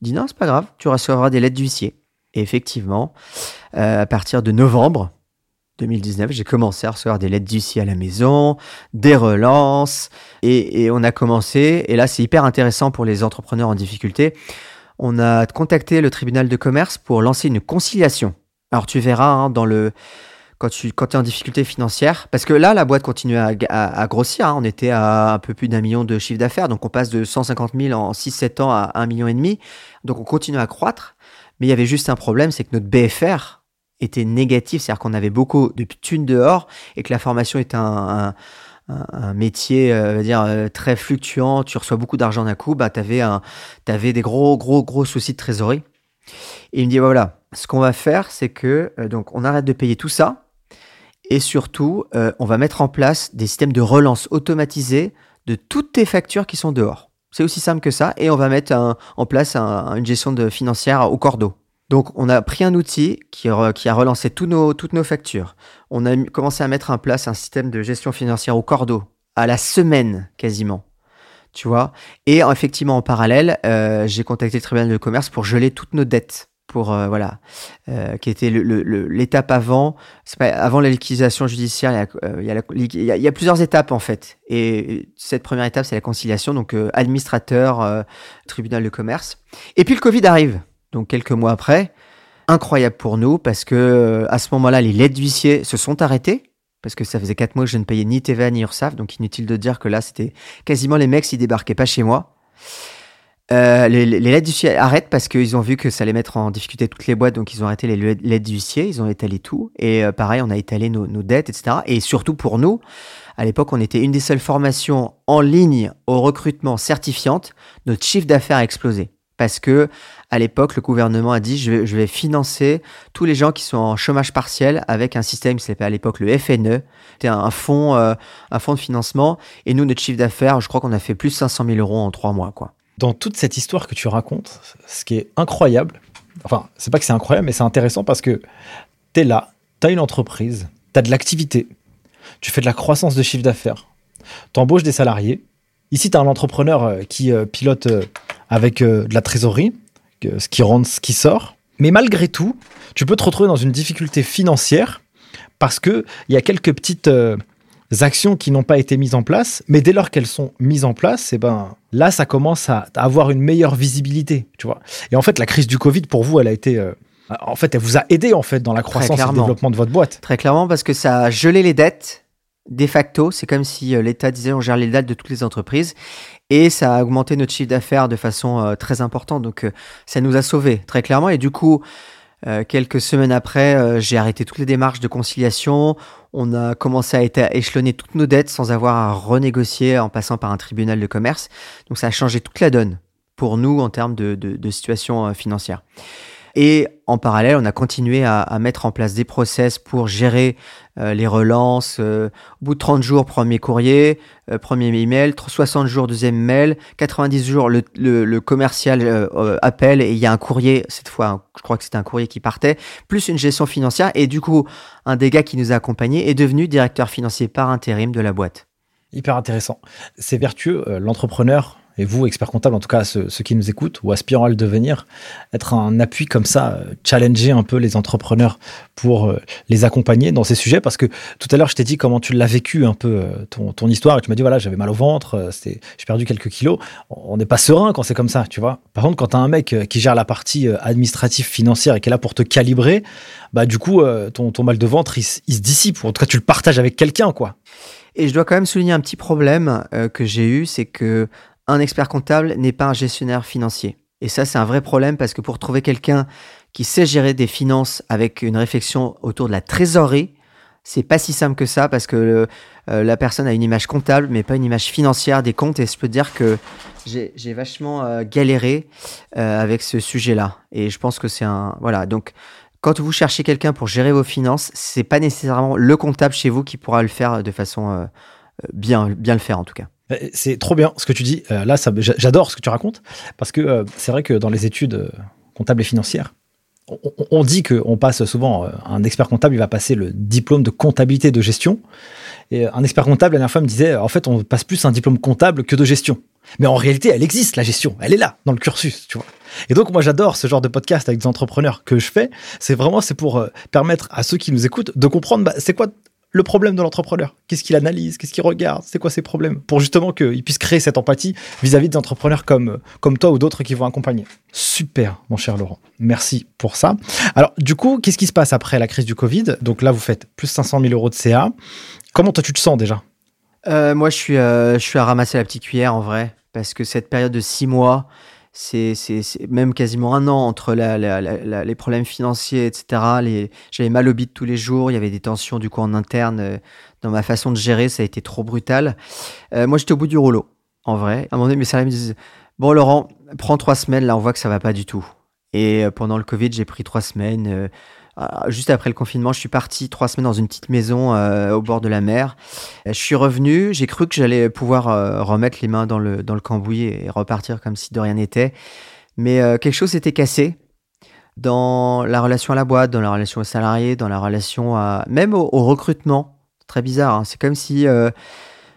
Il dit, non, c'est pas grave, tu recevras des lettres d'huissier. Et effectivement, euh, à partir de novembre 2019, j'ai commencé à recevoir des lettres d'huissier à la maison, des relances, et, et on a commencé, et là c'est hyper intéressant pour les entrepreneurs en difficulté, on a contacté le tribunal de commerce pour lancer une conciliation. Alors tu verras hein, dans le quand tu es en difficulté financière, parce que là la boîte continue à, grossir. Hein. on était à un peu plus d'un million de chiffre d'affaires, donc on passe de 150 000 en 6-7 ans à 1 million et demi. Donc on continue à croître, mais il y avait juste un problème, c'est que notre BFR était négatif, c'est-à-dire qu'on avait beaucoup de thunes dehors et que la formation était un, métier euh, dire euh, très fluctuant, tu reçois beaucoup d'argent d'un coup, bah t'avais un avais des gros gros gros soucis de trésorerie. Et il me dit bah, voilà, ce qu'on va faire, c'est que euh, donc on arrête de payer tout ça et surtout on va mettre en place des systèmes de relance automatisés de toutes tes factures qui sont dehors. C'est aussi simple que ça et on va mettre en place une gestion de financière au cordeau. Donc, on a pris un outil qui, a relancé toutes nos factures. On a commencé à mettre en place un système de gestion financière au cordeau, à la semaine quasiment. Tu vois? Et effectivement, en parallèle, euh, j'ai contacté le tribunal de commerce pour geler toutes nos dettes. Pour, euh, voilà, euh, qui était l'étape avant. Pas, avant la liquidation judiciaire, il y, il, y a, plusieurs étapes en fait. Et cette première étape, c'est la conciliation, donc administrateur, tribunal de commerce. Et puis le Covid arrive donc quelques mois après. Incroyable pour nous parce que euh, à ce moment-là, les lettres d'huissier se sont arrêtées parce que ça faisait quatre mois que je ne payais ni TVA ni URSAF, donc inutile de dire que là, c'était quasiment les mecs s'ils débarquaient pas chez moi. Euh, les, lettres d'huissier arrêtent parce qu'ils ont vu que ça allait mettre en difficulté toutes les boîtes, donc ils ont arrêté les lettres d'huissier, ils ont étalé tout. Et euh, pareil, on a étalé nos, nos, dettes, etc. Et surtout pour nous, à l'époque, on était une des seules formations en ligne au recrutement certifiante. Notre chiffre d'affaires a explosé parce que à l'époque, le gouvernement a dit je vais, financer tous les gens qui sont en chômage partiel avec un système qui s'appelait à l'époque le FNE. C'était un fonds, euh, un de financement. Et nous, notre chiffre d'affaires, je crois qu'on a fait plus de 500 000 euros en trois mois. Dans toute cette histoire que tu racontes, ce qui est incroyable, enfin, c'est pas que c'est incroyable, mais c'est intéressant parce que tu es là, tu as une entreprise, tu as de l'activité, tu fais de la croissance de chiffre d'affaires, tu embauches des salariés. Ici, tu as un entrepreneur euh, qui euh, pilote avec de la trésorerie, ce qui rentre, ce qui sort. Mais malgré tout, tu peux te retrouver dans une difficulté financière parce qu'il y a quelques petites euh, actions qui n'ont pas été mises en place, mais dès lors qu'elles sont mises en place, eh ben, là, ça commence à avoir une meilleure visibilité, tu vois. Et en fait, la crise du Covid, pour vous, elle a été... Euh, en fait, elle vous a aidé en fait dans la croissance et le développement de votre boîte. Très clairement, parce que ça a gelé les dettes. De facto, c'est comme si euh, l'État disait on gère les dettes de toutes les entreprises et ça a augmenté notre chiffre d'affaires de façon euh, très importante. Donc, euh, ça nous a sauvés très clairement. Et du coup, quelques semaines après, j'ai arrêté toutes les démarches de conciliation. On a commencé à, échelonner toutes nos dettes sans avoir à renégocier en passant par un tribunal de commerce. Donc ça a changé toute la donne pour nous en termes de, de situation financière. Et en parallèle, on a continué à, mettre en place des process pour gérer euh, les relances. Euh, au bout de 30 jours, premier courrier, euh, premier email, 60 jours, deuxième mail, 90 jours, le, le, le commercial appelle et il y a un courrier, cette fois, je crois que c'était un courrier qui partait, plus une gestion financière. Et du coup, un des gars qui nous a accompagnés est devenu directeur financier par intérim de la boîte. Hyper intéressant. C'est vertueux, l'entrepreneur et vous, expert comptable, en tout cas ceux, qui nous écoutent ou aspirant à le devenir, être un appui comme ça, euh, challenger un peu les entrepreneurs pour euh, les accompagner dans ces sujets. Parce que tout à l'heure, je t'ai dit comment tu l'as vécu un peu, euh, ton, histoire, et tu m'as dit, voilà, j'avais mal au ventre, j'ai perdu quelques kilos. On n'est pas serein quand c'est comme ça, tu vois. Par contre, quand tu as un mec qui gère la partie administrative, financière et qui est là pour te calibrer, bah du coup, ton, mal de ventre, il, il se dissipe. En tout cas, tu le partages avec quelqu'un, quoi. Et je dois quand même souligner un petit problème que j'ai eu, c'est que un expert comptable n'est pas un gestionnaire financier. Et ça, c'est un vrai problème parce que pour trouver quelqu'un qui sait gérer des finances avec une réflexion autour de la trésorerie, c'est pas si simple que ça parce que euh, la personne a une image comptable mais pas une image financière des comptes. Et je peux dire que j'ai vachement euh, galéré euh, avec ce sujet-là. Et je pense que c'est un voilà. Donc quand vous cherchez quelqu'un pour gérer vos finances c'est pas nécessairement le comptable chez vous qui pourra le faire de façon bien bien le faire en tout cas c'est trop bien ce que tu dis. Euh, là, j'adore ce que tu racontes parce que euh, c'est vrai que dans les études comptables et financières, on, dit qu'on passe souvent, un expert comptable, il va passer le diplôme de comptabilité de gestion. Et un expert comptable, la dernière fois, me disait, en fait, on passe plus un diplôme comptable que de gestion. Mais en réalité, elle existe, la gestion. Elle est là, dans le cursus, tu vois. Et donc, moi, j'adore ce genre de podcast avec des entrepreneurs que je fais. C'est vraiment, c'est pour permettre à ceux qui nous écoutent de comprendre, bah, c'est quoi le problème de l'entrepreneur. Qu'est-ce qu'il analyse, qu'est-ce qu'il regarde, c'est quoi ses problèmes, pour justement qu'il puisse créer cette empathie vis-à-vis des entrepreneurs comme, toi ou d'autres qui vont accompagner. Super, mon cher Laurent. Merci pour ça. Alors, du coup, qu'est-ce qui se passe après la crise du Covid? Donc là, vous faites plus 500 000 euros de CA. Comment toi, tu te sens déjà? Euh, Moi, je suis, euh, je suis à ramasser la petite cuillère en vrai, parce que cette période de six mois, c'est même quasiment un an entre les problèmes financiers, etc. J'avais mal au bide tous les jours, il y avait des tensions du coup en interne euh, dans ma façon de gérer, ça a été trop brutal. Euh, moi, j'étais au bout du rouleau, en vrai. À un moment donné, mes salariés me disent Bon, Laurent, prends trois semaines, là, on voit que ça va pas du tout. Et euh, pendant le Covid, j'ai pris trois semaines. Juste après le confinement, je suis parti trois semaines dans une petite maison euh, au bord de la mer. Je suis revenu, j'ai cru que j'allais pouvoir euh, remettre les mains dans le, dans le cambouis et repartir comme si de rien n'était. Mais euh, quelque chose s'était cassé dans la relation à la boîte, dans la relation aux salariés, dans la relation à... même au, recrutement. Très bizarre, hein. c'est comme si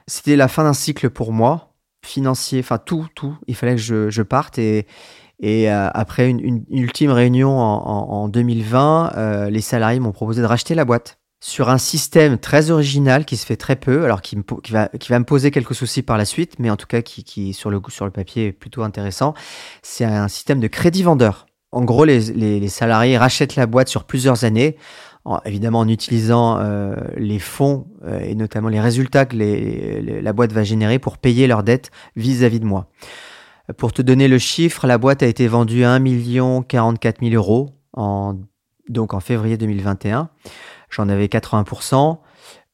c'était la fin d'un cycle pour moi, financier, enfin tout, tout. Il fallait que je, je parte et, et euh, après une, ultime réunion en, 2020, euh, les salariés m'ont proposé de racheter la boîte sur un système très original qui se fait très peu, alors qui, va, qui va me poser quelques soucis par la suite, mais en tout cas qui, qui sur, le, sur le papier est plutôt intéressant. C'est un système de crédit vendeur. En gros, les, les, salariés rachètent la boîte sur plusieurs années, évidemment en utilisant euh, les fonds et notamment les résultats que la boîte va générer pour payer leurs dettes vis-à-vis -vis de moi. Pour te donner le chiffre, la boîte a été vendue à 1 44 000 euros en, donc en février 2021. J'en avais 80%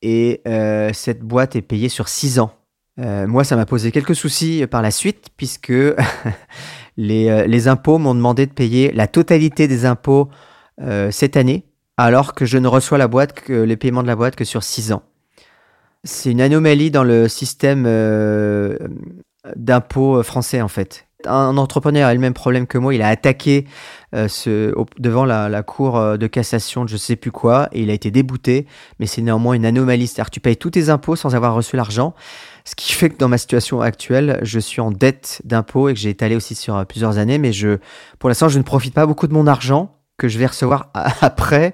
et euh, cette boîte est payée sur 6 ans. Euh, moi, ça m'a posé quelques soucis par la suite puisque les, euh, les, impôts m'ont demandé de payer la totalité des impôts cette année alors que je ne reçois la boîte que les paiements de la boîte que sur 6 ans. C'est une anomalie dans le système d'impôts euh, français en fait. Un entrepreneur a le même problème que moi, il a attaqué euh, ce, devant la, cour euh, de cassation de je sais plus quoi et il a été débouté, mais c'est néanmoins une anomalie, c'est-à-dire tu payes tous tes impôts sans avoir reçu l'argent, ce qui fait que dans ma situation actuelle, je suis en dette d'impôts et que j'ai étalé aussi sur plusieurs années, mais je, pour l'instant, je ne profite pas beaucoup de mon argent que je vais recevoir après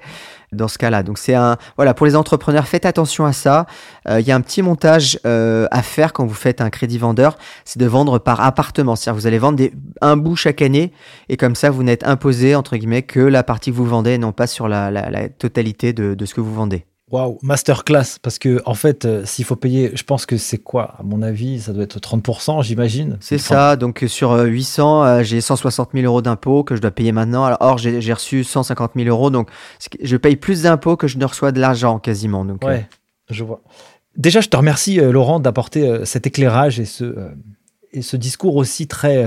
dans ce cas-là. Donc c'est un voilà pour les entrepreneurs, faites attention à ça. Euh, il y a un petit montage euh, à faire quand vous faites un crédit vendeur, c'est de vendre par appartement. C'est-à-dire vous allez vendre un bout chaque année et comme ça vous n'êtes imposé entre guillemets que la partie que vous vendez, non pas sur la, la, totalité de, de ce que vous vendez. Waouh, masterclass. Parce que, en fait, euh, s'il faut payer, je pense que c'est quoi? À mon avis, ça doit être 30%, j'imagine. C'est ça. Donc, sur 800, euh, j'ai 160 000 euros d'impôts que je dois payer maintenant. Alors, or, j'ai reçu 150 000 euros. Donc, je paye plus d'impôts que je ne reçois de l'argent quasiment. Donc, ouais, je vois. Déjà, je te remercie, Laurent, d'apporter cet éclairage et ce, et ce discours aussi très,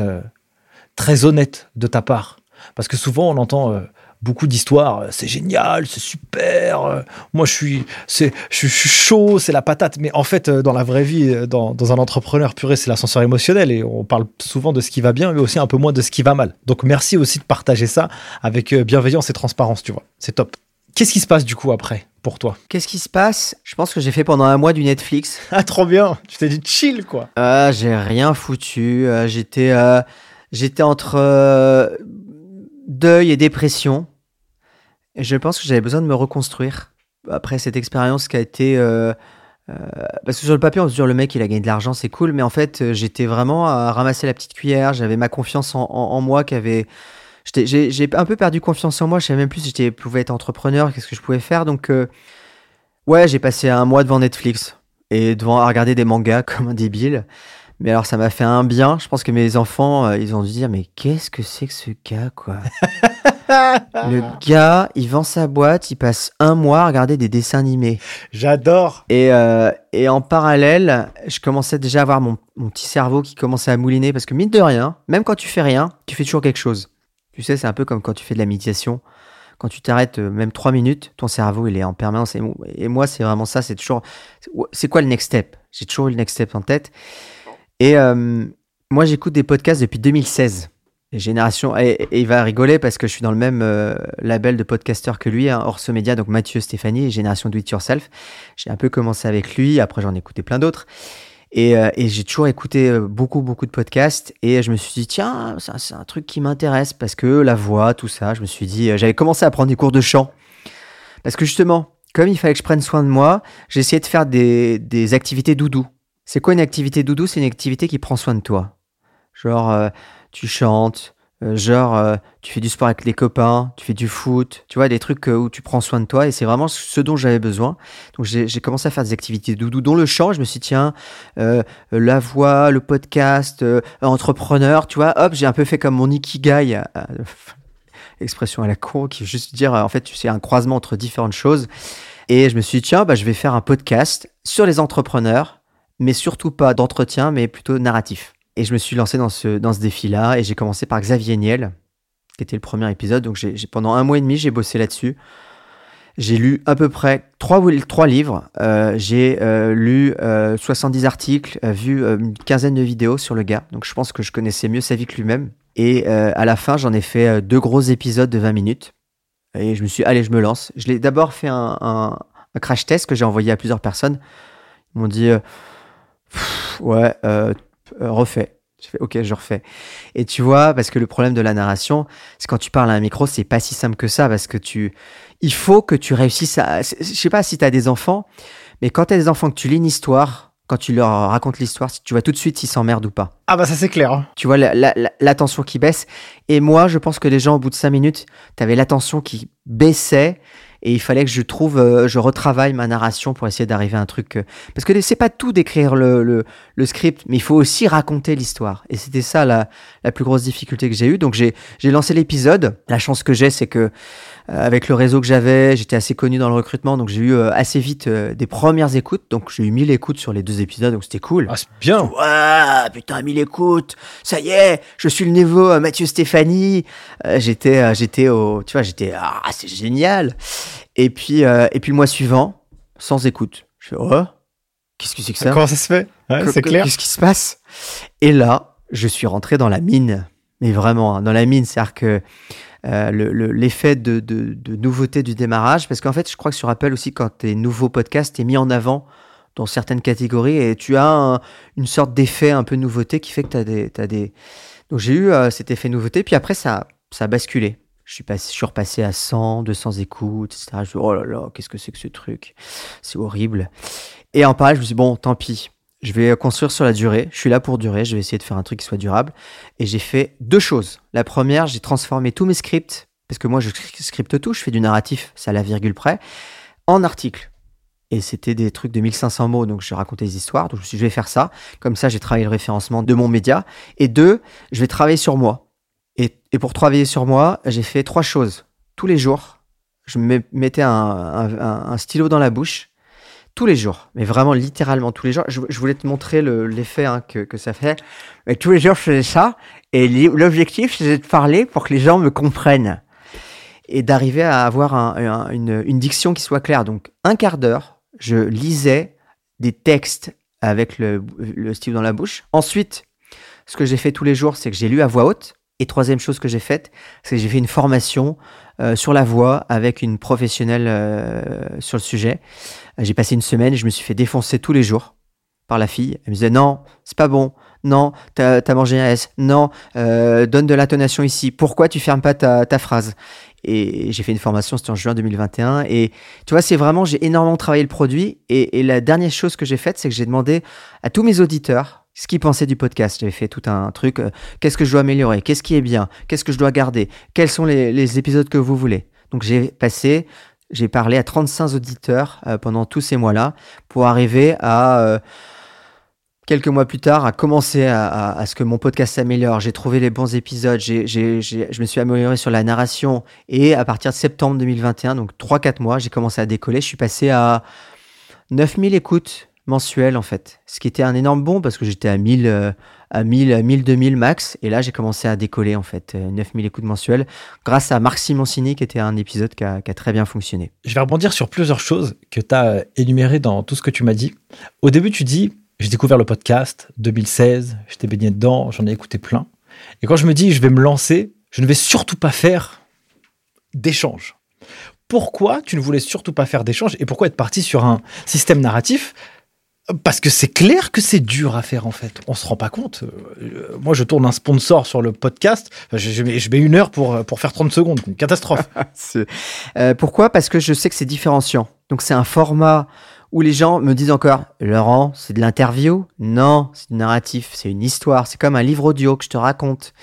très honnête de ta part. Parce que souvent, on entend beaucoup d'histoires. C'est génial, c'est super. Moi, je suis, c'est, je, suis chaud, c'est la patate. Mais en fait, dans la vraie vie, dans, un entrepreneur puré, c'est l'ascenseur émotionnel. Et on parle souvent de ce qui va bien, mais aussi un peu moins de ce qui va mal. Donc, merci aussi de partager ça avec euh, bienveillance et transparence, tu vois. C'est top. Qu'est-ce qui se passe du coup après pour toi? Qu'est-ce qui se passe? Je pense que j'ai fait pendant un mois du Netflix. Ah, trop bien Tu t'es dit chill, quoi. Ah, j'ai rien foutu. Euh, j'étais, euh, j'étais entre deuil et dépression. Je pense que j'avais besoin de me reconstruire après cette expérience qui a été. Euh, euh, parce que sur le papier, on se dit, le mec, il a gagné de l'argent, c'est cool. Mais en fait, euh, j'étais vraiment à ramasser la petite cuillère. J'avais ma confiance en, moi qui avait. J'ai un peu perdu confiance en moi. Je savais même plus si je pouvais être entrepreneur, qu'est-ce que je pouvais faire. Donc, ouais, j'ai passé un mois devant Netflix et devant regarder des mangas comme un débile. Mais alors, ça m'a fait un bien. Je pense que mes enfants, ils ont dû dire, mais qu'est-ce que c'est que ce gars, quoi? Le gars, il vend sa boîte, il passe un mois à regarder des dessins animés. J'adore. Et, euh, et en parallèle, je commençais déjà à avoir mon, mon, petit cerveau qui commençait à mouliner parce que mine de rien, même quand tu fais rien, tu fais toujours quelque chose. Tu sais, c'est un peu comme quand tu fais de la méditation. Quand tu t'arrêtes euh, même trois minutes, ton cerveau, il est en permanence. Et, moi, c'est vraiment ça. C'est toujours. C'est quoi le next step? J'ai toujours eu le next step en tête. Et euh, moi, j'écoute des podcasts depuis 2016. Génération, et, il va rigoler parce que je suis dans le même euh, label de podcasteur que lui, hein, Orso Média, donc Mathieu Stéphanie, Génération Do It Yourself. J'ai un peu commencé avec lui, après j'en ai écouté plein d'autres. Et, euh, et j'ai toujours écouté euh, beaucoup, beaucoup de podcasts. Et je me suis dit, tiens, c'est un, truc qui m'intéresse parce que la voix, tout ça, je me suis dit, j'avais commencé à prendre des cours de chant. Parce que justement, comme il fallait que je prenne soin de moi, j'ai essayé de faire des, des activités doudou. C'est quoi une activité doudou? C'est une activité qui prend soin de toi. Genre, tu chantes, euh, genre euh, tu fais du sport avec les copains, tu fais du foot, tu vois, des trucs euh, où tu prends soin de toi et c'est vraiment ce dont j'avais besoin. Donc j'ai commencé à faire des activités doudou, dont le chant. Je me suis dit, tiens, la voix, le podcast, entrepreneur, tu vois, hop, j'ai un peu fait comme mon ikigai, expression à la con, qui veut juste dire, en fait, c'est un croisement entre différentes choses. Et je me suis dit, tiens, bah, je vais faire un podcast sur les entrepreneurs, mais surtout pas d'entretien, mais plutôt narratif. Et je me suis lancé dans ce, dans ce défi-là et j'ai commencé par Xavier Niel, qui était le premier épisode. Donc j'ai, pendant un mois et demi, j'ai bossé là-dessus. J'ai lu à peu près trois, trois livres, euh, j'ai euh, lu 70 euh, articles, vu une quinzaine de vidéos sur le gars. Donc je pense que je connaissais mieux sa vie que lui-même. Et à la fin, j'en ai fait deux gros épisodes de 20 minutes. Et je me suis dit, allez, je me lance. Je l'ai d'abord fait un, un, crash test que j'ai envoyé à plusieurs personnes. Ils m'ont dit, ouais, euh, refais. Je fais OK, je refais. Et tu vois, parce que le problème de la narration, c'est quand tu parles à un micro, c'est pas si simple que ça, parce que tu, il faut que tu réussisses à, je sais pas si tu as des enfants, mais quand tu as des enfants que tu lis une histoire, quand tu leur racontes l'histoire, tu vois tout de suite s'ils s'emmerdent ou pas. Ah bah ça c'est clair. Hein. Tu vois l'attention qui baisse. Et moi, je pense que les gens, au bout de cinq minutes, tu avais l'attention qui baissait et il fallait que je trouve, euh, je retravaille ma narration pour essayer d'arriver à un truc. Euh, parce que c'est pas tout d'écrire le, le, le, script, mais il faut aussi raconter l'histoire. Et c'était ça la, la plus grosse difficulté que j'ai eue. Donc j'ai lancé l'épisode. La chance que j'ai, c'est que euh, avec le réseau que j'avais, j'étais assez connu dans le recrutement, donc j'ai eu assez vite des premières écoutes. Donc j'ai eu 1000 écoutes sur les deux épisodes, donc c'était cool. Ah, c'est bien. Ouais, putain, 1000 écoutes. Ça y est, je suis le nouveau Mathieu Stéphanie. j'étais, j'étais au, tu vois, j'étais, ah, c'est génial. Et puis, euh, et puis le mois suivant, sans écoute. Je fais, oh, qu'est-ce que c'est que ça? Comment ça se fait? C'est clair. Qu'est-ce qui se passe? Et là, je suis rentré dans la mine. Mais vraiment, hein, dans la mine. C'est-à-dire que euh, l'effet de, de, de, nouveauté du démarrage, parce qu'en fait, je crois que sur Apple aussi, quand tu es nouveau podcast, tu es mis en avant dans certaines catégories et tu as une sorte d'effet un peu nouveauté qui fait que tu as des, as des... Donc j'ai eu euh, cet effet nouveauté, puis après, ça, ça a basculé. Je suis, repassé à 100, 200 écoutes, etc. Je me dit, oh là là, qu'est-ce que c'est que ce truc? C'est horrible. Et en parallèle, je me suis dit, bon, tant pis. Je vais construire sur la durée. Je suis là pour durer. Je vais essayer de faire un truc qui soit durable. Et j'ai fait deux choses. La première, j'ai transformé tous mes scripts, parce que moi, je scripte tout. Je fais du narratif, c'est la virgule près, en articles. et c'était des trucs de 1500 mots, donc je racontais des histoires. Donc je me suis dit, je vais faire ça. Comme ça, j'ai travaillé le référencement de mon média. Et deux, je vais travailler sur moi. Et, et pour travailler sur moi, j'ai fait trois choses. Tous les jours, je me mettais un, stylo dans la bouche. Tous les jours, mais vraiment littéralement tous les jours. Je, voulais te montrer l'effet hein, que, ça fait. Tous les jours, je faisais ça. Et l'objectif, c'était de parler pour que les gens me comprennent. Et d'arriver à avoir un, une, diction qui soit claire. Donc, un quart d'heure, je lisais des textes avec le stylo dans la bouche. Ensuite, ce que j'ai fait tous les jours, c'est que j'ai lu à voix haute. Et troisième chose que j'ai faite, c'est que j'ai fait une formation euh, sur la voix avec une professionnelle euh, sur le sujet. J'ai passé une semaine, je me suis fait défoncer tous les jours par la fille. Elle me disait non, c'est pas bon. Non, t'as as mangé un S. Non, euh, donne de l'intonation ici. Pourquoi tu fermes pas ta, phrase? Et j'ai fait une formation, c'était en juin 2021. Et tu vois, c'est vraiment, j'ai énormément travaillé le produit. Et la dernière chose que j'ai faite, c'est que j'ai demandé à tous mes auditeurs ce qu'ils pensaient du podcast. J'avais fait tout un truc. Euh, qu'est-ce que je dois améliorer Qu'est-ce qui est bien Qu'est-ce que je dois garder Quels sont les, épisodes que vous voulez Donc j'ai passé, j'ai parlé à 35 auditeurs euh, pendant tous ces mois-là pour arriver à euh, quelques mois plus tard à commencer à, ce que mon podcast s'améliore. J'ai trouvé les bons épisodes. Je me suis amélioré sur la narration et à partir de septembre 2021, donc 3-4 mois, j'ai commencé à décoller. Je suis passé à 9000 écoutes mensuel en fait. Ce qui était un énorme bond parce que j'étais à 1000, euh, à 1000, à 1000, 2000 max. Et là, j'ai commencé à décoller en fait, 9000 euh, écoutes mensuelles grâce à Marc Simoncini qui était un épisode qui a, qui a, très bien fonctionné. Je vais rebondir sur plusieurs choses que tu as euh, énumérées dans tout ce que tu m'as dit. Au début, tu dis, j'ai découvert le podcast 2016, j'étais baigné dedans, j'en ai écouté plein. Et quand je me dis, je vais me lancer, je ne vais surtout pas faire d'échange. Pourquoi tu ne voulais surtout pas faire d'échange et pourquoi être parti sur un système narratif parce que c'est clair que c'est dur à faire en fait. On se rend pas compte. Euh, moi, je tourne un sponsor sur le podcast. Je, mets, une heure pour, pour faire 30 secondes. Une catastrophe. euh, pourquoi? Parce que je sais que c'est différenciant. Donc, c'est un format où les gens me disent encore Laurent, c'est de l'interview? Non, c'est du narratif, c'est une histoire. C'est comme un livre audio que je te raconte.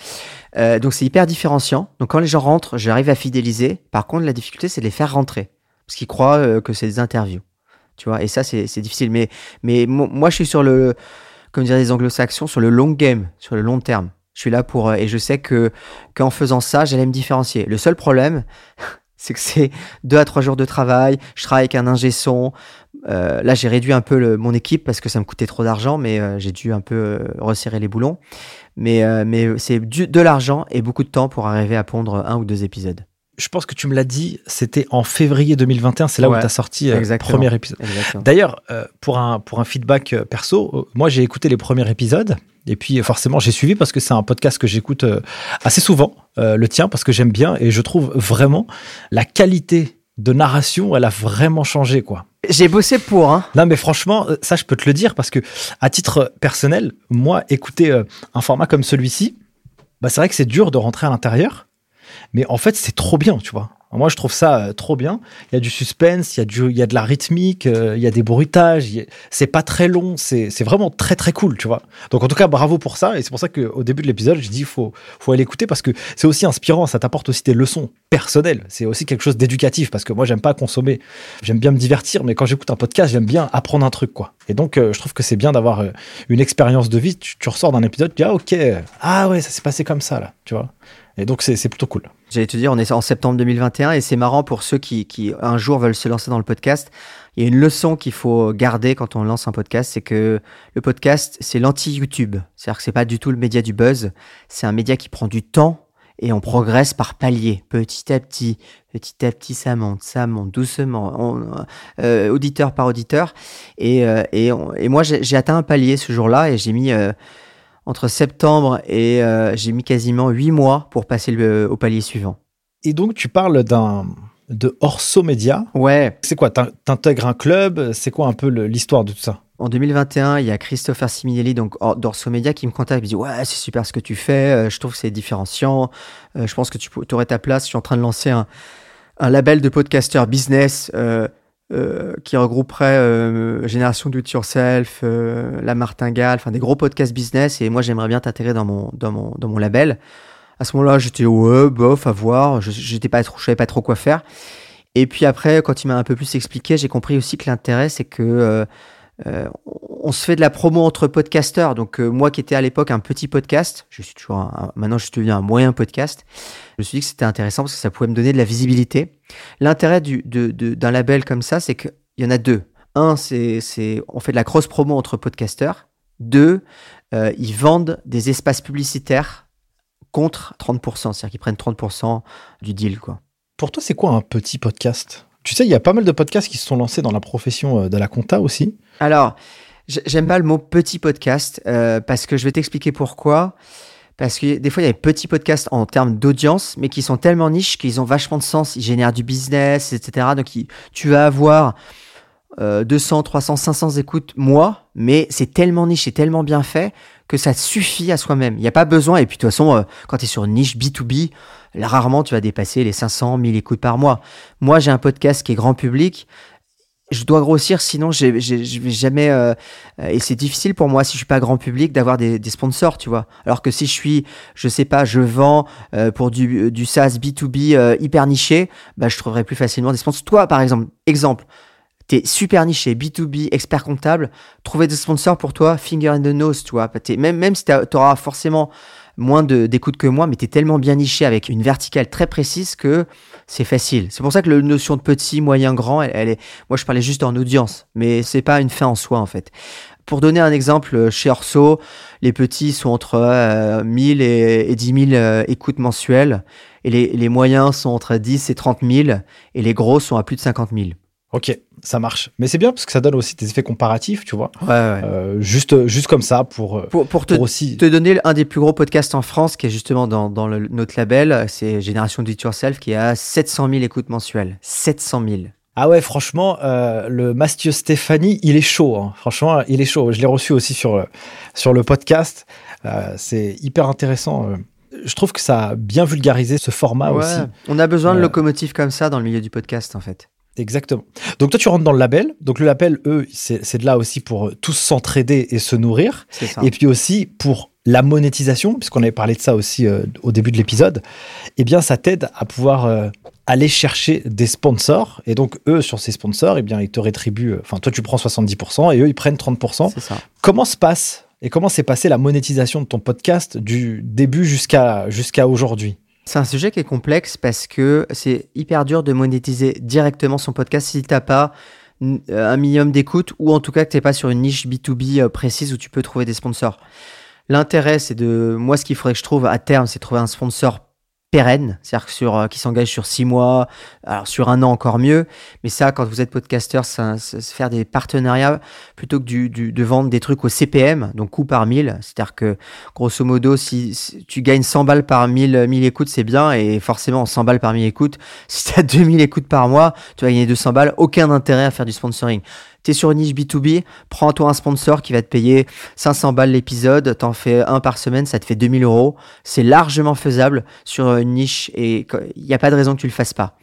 Euh, donc, c'est hyper différenciant. Donc, quand les gens rentrent, j'arrive à fidéliser. Par contre, la difficulté, c'est de les faire rentrer. Parce qu'ils croient que c'est des interviews tu vois. Et ça, c'est difficile. Mais, mais moi, je suis sur le, comme dire les anglo-saxons, sur le long game, sur le long terme. Je suis là pour, euh, et je sais que, qu'en faisant ça, j'allais me différencier. Le seul problème, c'est que c'est deux à trois jours de travail. Je travaille avec un ingé son. Euh, là, j'ai réduit un peu le, mon équipe parce que ça me coûtait trop d'argent, mais euh, j'ai dû un peu euh, resserrer les boulons. Mais, euh, mais c'est de l'argent et beaucoup de temps pour arriver à pondre un ou deux épisodes je pense que tu me l'as dit, c'était en février 2021, c'est là ouais, où tu as sorti euh, le premier épisode. D'ailleurs, euh, pour, un, pour un feedback euh, perso, moi j'ai écouté les premiers épisodes, et puis forcément j'ai suivi parce que c'est un podcast que j'écoute euh, assez souvent, euh, le tien, parce que j'aime bien, et je trouve vraiment la qualité de narration, elle a vraiment changé, quoi. J'ai bossé pour, hein. Non, mais franchement, ça je peux te le dire, parce que à titre personnel, moi, écouter euh, un format comme celui-ci, bah, c'est vrai que c'est dur de rentrer à l'intérieur. Mais en fait, c'est trop bien, tu vois. Moi, je trouve ça euh, trop bien. Il y a du suspense, il y a, du, il y a de la rythmique, euh, il y a des bruitages. C'est pas très long, c'est vraiment très très cool, tu vois. Donc, en tout cas, bravo pour ça. Et c'est pour ça qu'au début de l'épisode, je dis faut faut aller écouter parce que c'est aussi inspirant. Ça t'apporte aussi des leçons personnelles. C'est aussi quelque chose d'éducatif parce que moi, j'aime pas consommer. J'aime bien me divertir, mais quand j'écoute un podcast, j'aime bien apprendre un truc, quoi. Et donc, euh, je trouve que c'est bien d'avoir une expérience de vie. Tu, tu ressors d'un épisode, tu dis ah ok, ah ouais, ça s'est passé comme ça là, tu vois. Et donc, c'est plutôt cool. J'allais te dire, on est en septembre 2021 et c'est marrant pour ceux qui, un jour, veulent se lancer dans le podcast. Il y a une leçon qu'il faut garder quand on lance un podcast, c'est que le podcast, c'est l'anti-YouTube. C'est-à-dire que c'est pas du tout le média du buzz. C'est un média qui prend du temps et on progresse par paliers, petit à petit. Petit à petit, ça monte, ça monte doucement, euh, auditeur par auditeur. Et, euh, moi, j'ai atteint un palier ce jour-là et j'ai mis... Euh, entre septembre et euh, j'ai mis quasiment huit mois pour passer le, au palier suivant. Et donc, tu parles d'un de Orso Media. Ouais. C'est quoi? T'intègres un club? C'est quoi un peu l'histoire de tout ça? En 2021, il y a Christopher Siminelli donc d'Orso Media qui me contacte, il me dit ouais c'est super ce que tu fais, euh, je trouve que c'est différenciant, euh, je pense que tu aurais ta place. Je suis en train de lancer un, un label de podcaster business euh, euh, qui regrouperait euh, Génération Do It Yourself, euh, La Martingale, enfin des gros podcasts business. Et moi, j'aimerais bien t'intégrer dans mon, dans, mon, dans mon label. À ce moment-là, j'étais ouais, bof, à voir. J'étais pas trop, je savais pas trop quoi faire. Et puis après, quand il m'a un peu plus expliqué, j'ai compris aussi que l'intérêt, c'est que euh, euh, on se fait de la promo entre podcasteurs. Donc moi qui étais à l'époque un petit podcast, je suis toujours un, maintenant je suis devenu un moyen podcast. Je me suis dit que c'était intéressant parce que ça pouvait me donner de la visibilité. L'intérêt d'un label comme ça, c'est qu'il y en a deux. Un, c'est on fait de la cross promo entre podcasteurs. Deux, ils vendent des espaces publicitaires contre 30%, c'est-à-dire qu'ils prennent 30% du deal. Pour toi, c'est quoi un petit podcast? Tu sais, il y a pas mal de podcasts qui se sont lancés dans la profession euh, de la compta aussi. Alors, j'aime pas le mot petit podcast euh, parce que je vais t'expliquer pourquoi. Parce que des fois, il y a des petits podcasts en termes d'audience, mais qui sont tellement niches qu'ils ont vachement de sens. Ils génèrent du business, etc. Donc, tu vas avoir 200, 300, 500 écoutes moi, mais c'est tellement niche et tellement bien fait que ça suffit à soi-même. Il n'y a pas besoin. Et puis de toute façon, euh, quand tu es sur une niche B2B, là, rarement tu vas dépasser les 500, 1000 écoutes par mois. Moi, j'ai un podcast qui est grand public. Je dois grossir, sinon je vais jamais. Euh, et c'est difficile pour moi si je suis pas grand public d'avoir des, sponsors, tu vois. Alors que si je suis, je sais pas, je vends euh, pour du, du SaaS B2B hyper niché, bah, je trouverai plus facilement des sponsors. Toi, par exemple, exemple, t'es super niché, B2B, expert comptable, trouver des sponsors pour toi, finger in the nose, tu vois. Même, même si tu auras forcément moins d'écoute que moi, mais tu es tellement bien niché avec une verticale très précise que c'est facile. C'est pour ça que la notion de petit, moyen, grand, elle, est. Moi, je parlais juste en audience, mais c'est pas une fin en soi, en fait. Pour donner un exemple, chez Orso, les petits sont entre 1000 euh, et, 10 000 euh, écoutes mensuelles, et les, les moyens sont entre 10 et 30 000, et les gros sont à plus de 50 000. Ok, ça marche. Mais c'est bien parce que ça donne aussi des effets comparatifs, tu vois. Ouais, ouais. Euh, juste, juste comme ça pour, pour, pour, te, aussi... te donner un des plus gros podcasts en France qui est justement dans, dans le, notre label, c'est Génération Do It Yourself qui a 700 000 écoutes mensuelles. 700 000. Ah ouais, franchement, euh, le Mathieu Stéphanie, il est chaud. Hein. Franchement, il est chaud. Je l'ai reçu aussi sur, sur le podcast. Euh, c'est hyper intéressant. Je trouve que ça a bien vulgarisé ce format ouais. aussi. On a besoin de locomotives comme ça dans le milieu du podcast, en fait. Exactement. Donc toi, tu rentres dans le label. Donc le label, eux, c'est de là aussi pour euh, tous s'entraider et se nourrir. Et puis aussi pour la monétisation, puisqu'on avait parlé de ça aussi euh, au début de l'épisode. Eh bien, ça t'aide à pouvoir euh, aller chercher des sponsors. Et donc eux, sur ces sponsors, eh bien, ils te rétribuent. Enfin, toi, tu prends 70% et eux, ils prennent 30%. Ça. Comment se passe et comment s'est passée la monétisation de ton podcast du début jusqu'à jusqu'à aujourd'hui? C'est un sujet qui est complexe parce que c'est hyper dur de monétiser directement son podcast si tu n'as pas euh, un minimum d'écoute ou en tout cas que tu n'es pas sur une niche B2B euh, précise où tu peux trouver des sponsors. L'intérêt, c'est de. Moi, ce qu'il faudrait que je trouve à terme, c'est trouver un sponsor pérenne, c'est-à-dire sur, euh, qui s'engage sur six mois, alors sur un an encore mieux. Mais ça, quand vous êtes podcasteur, c'est faire des partenariats plutôt que du, du, de vendre des trucs au CPM, donc coût par mille. C'est-à-dire que grosso modo, si, tu gagnes 100 balles par 1000, 1000 écoutes, c'est bien. Et forcément, 100 balles par 1000 écoutes, si tu as 2000 écoutes par mois, tu vas gagner 200 balles. Aucun intérêt à faire du sponsoring tu es sur une niche B2B, prends-toi un sponsor qui va te payer 500 balles l'épisode, t'en fais un par semaine, ça te fait 2000 euros. C'est largement faisable sur une niche et il n'y a pas de raison que tu le fasses pas.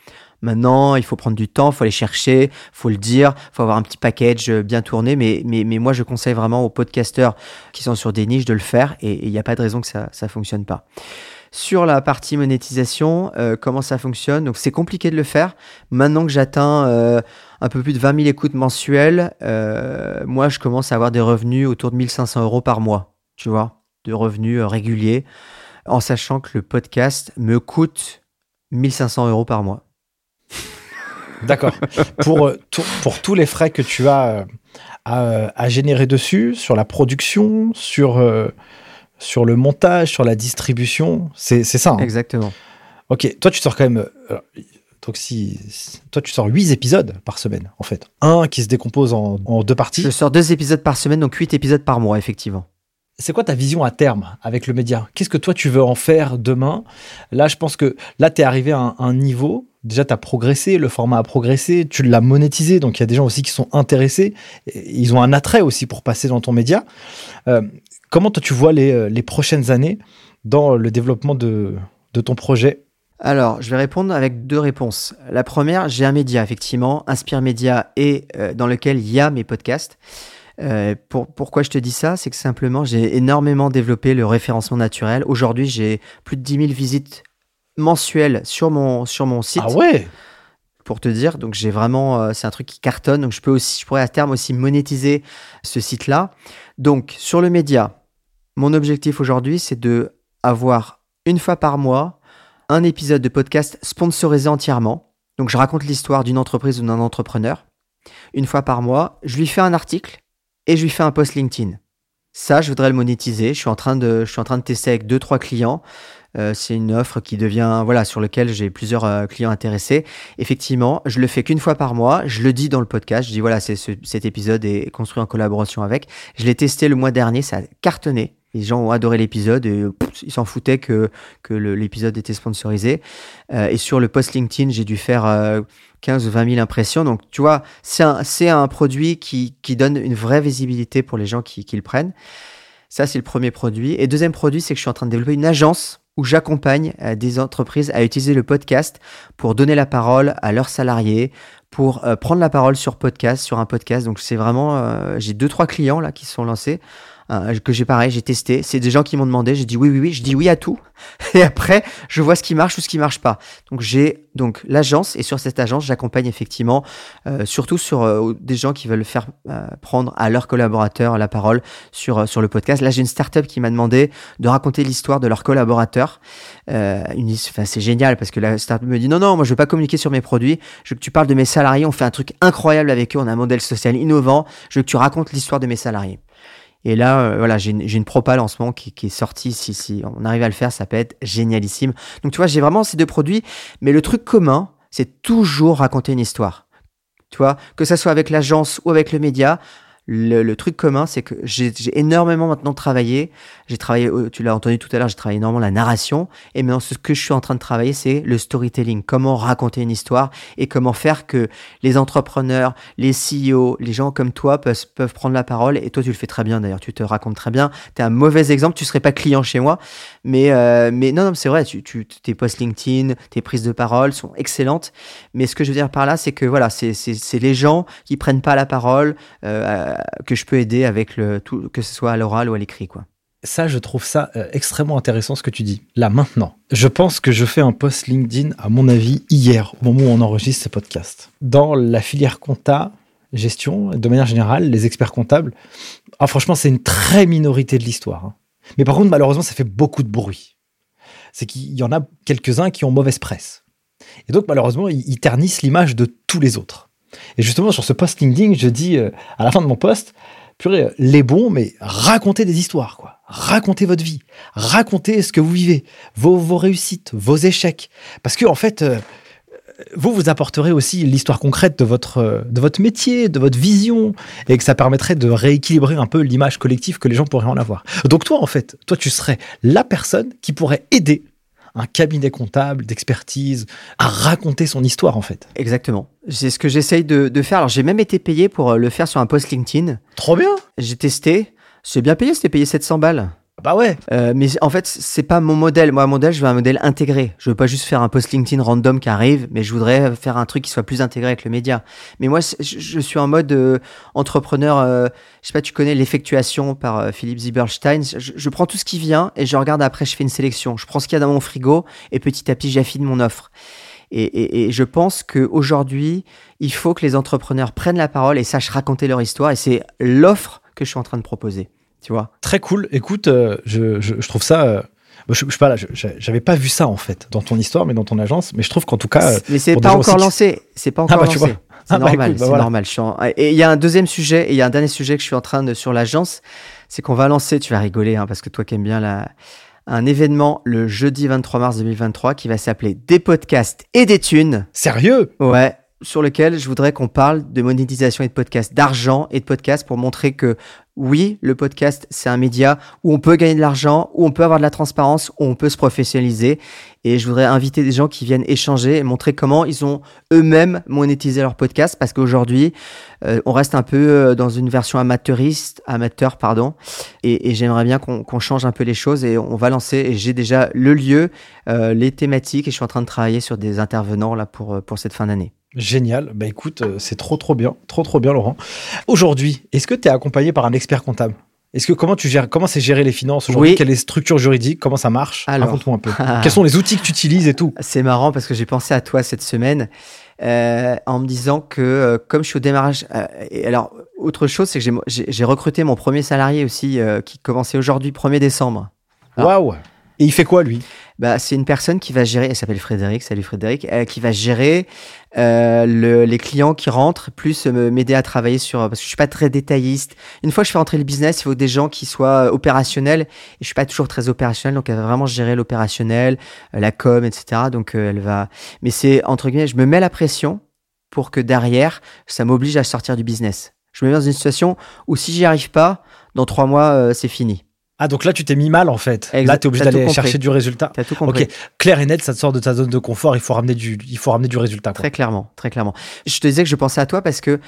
Maintenant, il faut prendre du temps, il faut aller chercher, faut le dire, faut avoir un petit package bien tourné. Mais, mais, mais moi, je conseille vraiment aux podcasteurs qui sont sur des niches de le faire et il n'y a pas de raison que ça ne fonctionne pas. Sur la partie monétisation, euh, comment ça fonctionne Donc c'est compliqué de le faire. Maintenant que j'atteins euh, un peu plus de 20 000 écoutes mensuelles, euh, moi je commence à avoir des revenus autour de 1500 euros par mois, tu vois, de revenus réguliers, en sachant que le podcast me coûte 1500 euros par mois. D'accord. pour, pour tous les frais que tu as à, à, générer dessus, sur la production, sur sur le montage, sur la distribution. C'est ça. Hein. Exactement. Ok, toi tu sors quand même. Euh, donc si, toi tu sors 8 épisodes par semaine en fait. Un qui se décompose en, deux parties. Je sors deux épisodes par semaine, donc 8 épisodes par mois effectivement. C'est quoi ta vision à terme avec le média? Qu'est-ce que toi tu veux en faire demain? Là je pense que là tu es arrivé à un, niveau déjà tu as progressé, le format a progressé, tu l'as monétisé, donc il y a des gens aussi qui sont intéressés, ils ont un attrait aussi pour passer dans ton média. Euh, Comment toi tu vois euh, les, prochaines années dans le développement de, ton projet? Alors, je vais répondre avec deux réponses. La première, j'ai un média, effectivement, Inspire Média, et euh, dans lequel il y a mes podcasts. Euh, pourquoi je te dis ça? C'est que simplement, j'ai énormément développé le référencement naturel. Aujourd'hui, j'ai plus de 10 000 visites mensuelles sur mon, sur mon site. Ah ouais? Pour te dire. Donc j'ai vraiment, euh, c'est un truc qui cartonne. Donc je peux aussi, je pourrais à terme aussi monétiser ce site-là. Donc sur le média, mon objectif aujourd'hui, c'est de avoir une fois par mois un épisode de podcast sponsorisé entièrement. Donc je raconte l'histoire d'une entreprise ou d'un entrepreneur. Une fois par mois, je lui fais un article et je lui fais un post LinkedIn. Ça, je voudrais le monétiser. Je suis en train de, je suis en train de tester avec deux, trois clients. Euh, c'est une offre qui devient, voilà, sur lequel j'ai plusieurs euh, clients intéressés. Effectivement, je le fais qu'une fois par mois. Je le dis dans le podcast. Je dis voilà, c'est cet épisode est construit en collaboration avec. Je l'ai testé le mois dernier. Ça a cartonné. Les gens ont adoré l'épisode et ils s'en foutaient que, que l'épisode était sponsorisé. Euh, et sur le post LinkedIn, j'ai dû faire 15 ou 20 000 impressions. Donc, tu vois, c'est un, un, produit qui, qui, donne une vraie visibilité pour les gens qui, qui le prennent. Ça, c'est le premier produit. Et deuxième produit, c'est que je suis en train de développer une agence où j'accompagne euh, des entreprises à utiliser le podcast pour donner la parole à leurs salariés, pour euh, prendre la parole sur podcast, sur un podcast. Donc c'est vraiment, euh, j'ai deux trois clients là qui sont lancés euh, que j'ai pareil, j'ai testé. C'est des gens qui m'ont demandé, j'ai dit oui, oui, oui, je dis oui à tout. Et après, je vois ce qui marche ou ce qui marche pas. Donc j'ai donc l'agence et sur cette agence, j'accompagne effectivement euh, surtout sur euh, des gens qui veulent faire prendre à leurs collaborateurs la parole sur sur le podcast. Là, j'ai une startup qui m'a demandé de raconter l'histoire de leurs collaborateurs. une, enfin, c'est génial parce que la startup me dit non, non, moi je veux pas communiquer sur mes produits. Je veux que tu parles de mes salariés. On fait un truc incroyable avec eux. On a un modèle social innovant. Je veux que tu racontes l'histoire de mes salariés. Et là, euh, voilà, j'ai une, une, propale en qui, est sortie. Si, si on arrive à le faire, ça peut être génialissime. Donc, tu vois, j'ai vraiment ces deux produits. Mais le truc commun, c'est toujours raconter une histoire. Tu vois, que ça soit avec l'agence ou avec le média, le, truc commun, c'est que j'ai énormément maintenant travaillé. J'ai travaillé, euh, tu l'as entendu tout à l'heure, j'ai travaillé énormément la narration. Et maintenant, ce que je suis en train de travailler, c'est le storytelling. Comment raconter une histoire et comment faire que les entrepreneurs, les CEO, les gens comme toi peuvent, peuvent prendre la parole. Et toi, tu le fais très bien d'ailleurs. Tu te racontes très bien. Tu es un mauvais exemple. Tu serais pas client chez moi. Mais, euh, mais non, non, c'est vrai. Tu, tu, tes posts LinkedIn, tes prises de parole sont excellentes. Mais ce que je veux dire par là, c'est que voilà, c'est les gens qui prennent pas la parole. Euh, que je peux aider avec le tout, que ce soit à l'oral ou à l'écrit, quoi. Ça, je trouve ça euh, extrêmement intéressant ce que tu dis. Là, maintenant, je pense que je fais un post LinkedIn, à mon avis, hier, au moment où on enregistre ce podcast. Dans la filière compta, gestion, de manière générale, les experts comptables, ah, franchement, c'est une très minorité de l'histoire. Hein. Mais par contre, malheureusement, ça fait beaucoup de bruit. C'est qu'il y en a quelques-uns qui ont mauvaise presse. Et donc, malheureusement, ils ternissent l'image de tous les autres. Et justement, sur ce post LinkedIn, je dis euh, à la fin de mon post, purée, euh, les bons, mais racontez des histoires, quoi. Racontez votre vie. Racontez ce que vous vivez, vos, réussites, vos échecs. Parce que, en fait, euh, vous, vous apporterez aussi l'histoire concrète de votre, de votre métier, de votre vision, et que ça permettrait de rééquilibrer un peu l'image collective que les gens pourraient en avoir. Donc toi, en fait, toi, tu serais la personne qui pourrait aider un cabinet comptable d'expertise à raconter son histoire en fait. Exactement. C'est ce que j'essaye de, de, faire. Alors j'ai même été payé pour euh, le faire sur un post LinkedIn. Trop bien. J'ai testé. C'est bien payé, c'était payé 700 balles. Bah ouais. Euh, mais en fait, c'est pas mon modèle. Moi, mon modèle, je veux un modèle intégré. Je veux pas juste faire un post LinkedIn random qui arrive, mais je voudrais faire un truc qui soit plus intégré avec le média. Mais moi, je, suis en mode euh, entrepreneur. Euh, je sais pas, tu connais l'effectuation par euh, Philippe Zieberstein. Je, je, prends tout ce qui vient et je regarde après. Je fais une sélection. Je prends ce qu'il y a dans mon frigo et petit à petit, j'affine mon offre. Et, et, et, je pense qu'aujourd'hui, il faut que les entrepreneurs prennent la parole et sachent raconter leur histoire. Et c'est l'offre que je suis en train de proposer tu vois. Très cool. Écoute, euh, je, je, trouve ça. Euh, je, je, sais pas là, j'avais pas vu ça en fait dans ton histoire, mais dans ton agence. Mais je trouve qu'en tout cas, mais c'est pas encore lancé. C'est pas encore ah bah, lancé. C'est ah bah, normal. Bah, c'est normal. Et il y a un deuxième sujet et il y a un dernier sujet que je suis en train de sur l'agence, c'est qu'on va lancer. Tu vas rigoler hein, parce que toi qui aimes bien la un événement le jeudi 23 mars 2023 qui va s'appeler Des podcasts et des thunes. Sérieux? Ouais, sur lequel je voudrais qu'on parle de monétisation et de podcast, d'argent et de podcast pour montrer que oui, le podcast, c'est un média où on peut gagner de l'argent, où on peut avoir de la transparence, où on peut se professionnaliser. Et je voudrais inviter des gens qui viennent échanger et montrer comment ils ont eux-mêmes monétisé leur podcast parce qu'aujourd'hui, euh, on reste un peu euh, dans une version amateuriste, amateur, pardon. Et, j'aimerais bien qu'on change un peu les choses et on va lancer. Et j'ai déjà le lieu, euh, les thématiques et je suis en train de travailler sur des intervenants là pour, pour cette fin d'année. Génial. Bah écoute, euh, c'est trop trop bien, trop trop bien Laurent. Aujourd'hui, est-ce que tu es accompagné par un expert comptable? Est-ce que comment tu gères comment c'est gérer les finances aujourd'hui? Quelle est la structure juridique? Comment ça marche? Raconte-moi un peu. Quels sont les outils que tu utilises et tout? C'est marrant parce que j'ai pensé à toi cette semaine. en me disant que comme je suis au démarrage, et alors autre chose, c'est que j'ai recruté mon premier salarié aussi qui commençait aujourd'hui 1er décembre. Waouh! Et il fait quoi lui? Bah, c'est une personne qui va gérer, elle s'appelle Frédéric, salut Frédéric, euh, qui va gérer euh, le, les clients qui rentrent, plus euh, m'aider à travailler sur, parce que je suis pas très détailliste. Une fois que je fais rentrer le business, il faut des gens qui soient opérationnels, et je suis pas toujours très opérationnel, donc elle va vraiment gérer l'opérationnel, la com, etc. Donc elle va, mais c'est entre guillemets, je me mets la pression pour que derrière, ça m'oblige à sortir du business. Je me mets dans une situation où si j'y arrive pas, dans trois mois, c'est fini. Ah, donc là, tu t'es mis mal en fait. Là, tu es obligé d'aller chercher du résultat. T'as tout compris. Ok, clair et net, ça te sort de ta zone de confort. Il faut ramener du, il faut ramener du résultat. Très clairement, très clairement. Je te disais que je pensais à toi parce que,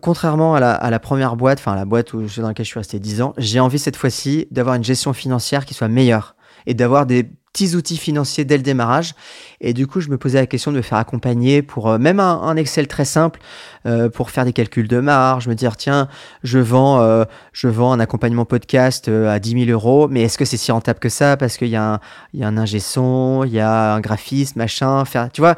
contrairement à la, à la première boîte, enfin la boîte où, dans laquelle je suis resté 10 ans, j'ai envie cette fois-ci d'avoir une gestion financière qui soit meilleure et d'avoir des petits outils financiers dès le démarrage. Et du coup, je me posais la question de me faire accompagner pour euh, même un, Excel très simple euh, pour faire des calculs de marge, me dire tiens, je vends, euh, je vends un accompagnement podcast à 10 000 euros, mais est-ce que c'est si rentable que ça? Parce qu'il y, a un, y a un ingé son, il y a un graphiste, machin. Faire, tu vois,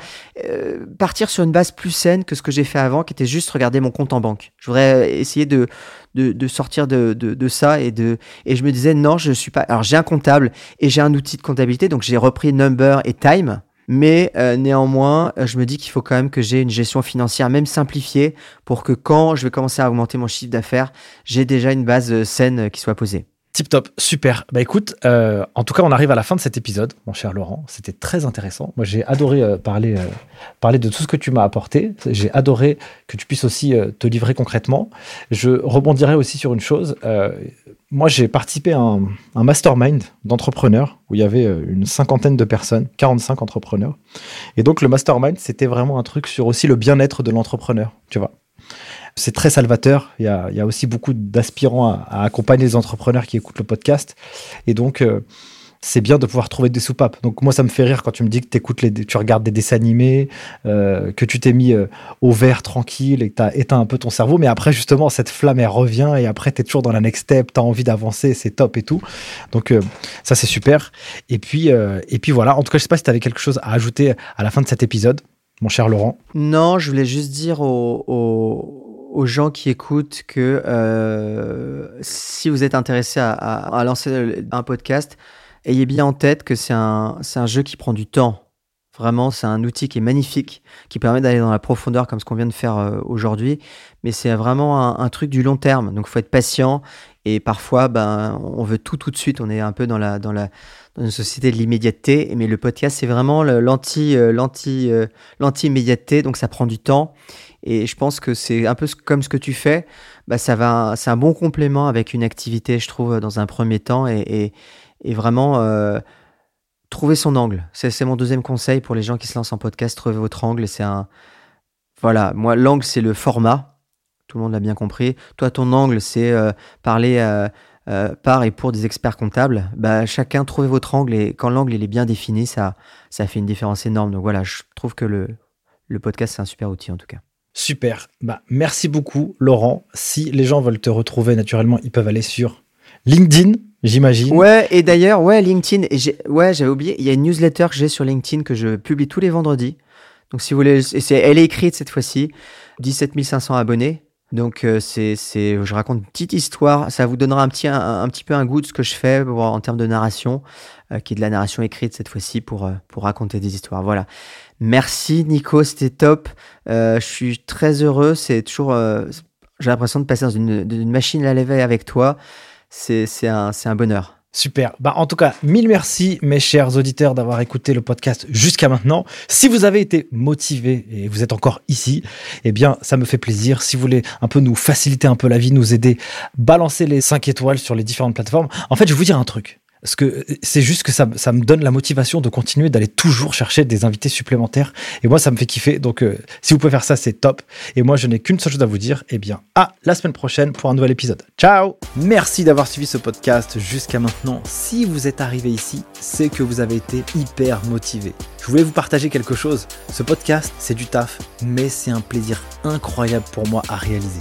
partir sur une base plus saine que ce que j'ai fait avant, qui était juste regarder mon compte en banque. Je voudrais essayer de de, sortir de, de, ça et de et je me disais non je suis pas alors j'ai un comptable et j'ai un outil de comptabilité donc j'ai repris Number et Time mais euh, néanmoins euh, je me dis qu'il faut quand même que j'ai une gestion financière même simplifiée pour que quand je vais commencer à augmenter mon chiffre d'affaires j'ai déjà une base euh, saine qui soit posée Tip top, super. Bah écoute, en tout cas, on arrive à la fin de cet épisode, mon cher Laurent. C'était très intéressant. Moi, j'ai adoré parler, parler de tout ce que tu m'as apporté. J'ai adoré que tu puisses aussi te livrer concrètement. Je rebondirai aussi sur une chose. Moi, j'ai participé à un, mastermind d'entrepreneurs où il y avait une cinquantaine de personnes, 45 entrepreneurs. Et donc, le mastermind, c'était vraiment un truc sur aussi le bien-être de l'entrepreneur, tu vois. C'est très salvateur. Il y a, aussi beaucoup d'aspirants à, accompagner les entrepreneurs qui écoutent le podcast. Et donc, euh, c'est bien de pouvoir trouver des soupapes. Donc moi, ça me fait rire quand tu me dis que écoutes les, tu regardes des dessins animés, euh, que tu t'es mis euh, au vert tranquille et que tu as éteint un peu ton cerveau. Mais après, justement, cette flamme, elle revient et après, tu es toujours dans la next step, tu as envie d'avancer, c'est top et tout. Donc ça, c'est super. Et puis, et puis voilà. En tout cas, je sais pas si tu avais quelque chose à ajouter à la fin de cet épisode, mon cher Laurent. Non, je voulais juste dire aux gens qui écoutent que euh, si vous êtes intéressé à, lancer un podcast, ayez bien en tête que c'est un, un jeu qui prend du temps. Vraiment, c'est un outil qui est magnifique, qui permet d'aller dans la profondeur comme ce qu'on vient de faire euh, aujourd'hui. Mais c'est vraiment un, truc du long terme. Donc, il faut être patient. Et parfois, ben, on veut tout tout de suite. On est un peu dans la, dans la, une société de l'immédiateté. Mais le podcast, c'est vraiment euh, l'anti, l'anti immédiateté. Donc, ça prend du temps. Et je pense que c'est un peu comme ce que tu fais. Bah, ça va, c'est un bon complément avec une activité, je trouve, dans un premier temps, et, vraiment euh, trouver son angle. C'est mon deuxième conseil pour les gens qui se lancent en podcast. Trouvez votre angle. C'est un, voilà, moi l'angle c'est le format. Tout le monde l'a bien compris. Toi, ton angle, c'est euh, parler euh, par et pour des experts comptables. Bah, chacun trouvez votre angle et quand l'angle il est bien défini, ça, ça fait une différence énorme. Donc voilà, je trouve que le, le podcast c'est un super outil en tout cas. Super. Bah, merci beaucoup, Laurent. Si les gens veulent te retrouver naturellement, ils peuvent aller sur LinkedIn, j'imagine. Ouais, et d'ailleurs, ouais, LinkedIn. Ouais, j'avais oublié. Il y a une newsletter que j'ai sur LinkedIn que je publie tous les vendredis. Donc, si vous voulez, elle est écrite cette fois-ci. 17 500 abonnés. Donc, euh, c'est, je raconte une petite histoire. Ça vous donnera un petit, un, petit peu un goût de ce que je fais en termes de narration, euh, qui est de la narration écrite cette fois-ci pour, euh, pour raconter des histoires. Voilà. Merci Nico, c'était top. Euh, je suis très heureux. C'est toujours, j'ai l'impression de passer dans une, machine à laver avec toi. C'est un, un bonheur. Super. Bah, en tout cas, mille merci, mes chers auditeurs, d'avoir écouté le podcast jusqu'à maintenant. Si vous avez été motivé et vous êtes encore ici, eh bien, ça me fait plaisir. Si vous voulez un peu nous faciliter un peu la vie, nous aider, balancer les 5 étoiles sur les différentes plateformes. En fait, je vais vous dire un truc. Parce que c'est juste que ça, me donne la motivation de continuer d'aller toujours chercher des invités supplémentaires. Et moi, ça me fait kiffer. Donc, euh, si vous pouvez faire ça, c'est top. Et moi, je n'ai qu'une seule chose à vous dire. Eh bien, à la semaine prochaine pour un nouvel épisode. Ciao Merci d'avoir suivi ce podcast jusqu'à maintenant. Si vous êtes arrivé ici, c'est que vous avez été hyper motivé. Je voulais vous partager quelque chose. Ce podcast, c'est du taf, mais c'est un plaisir incroyable pour moi à réaliser.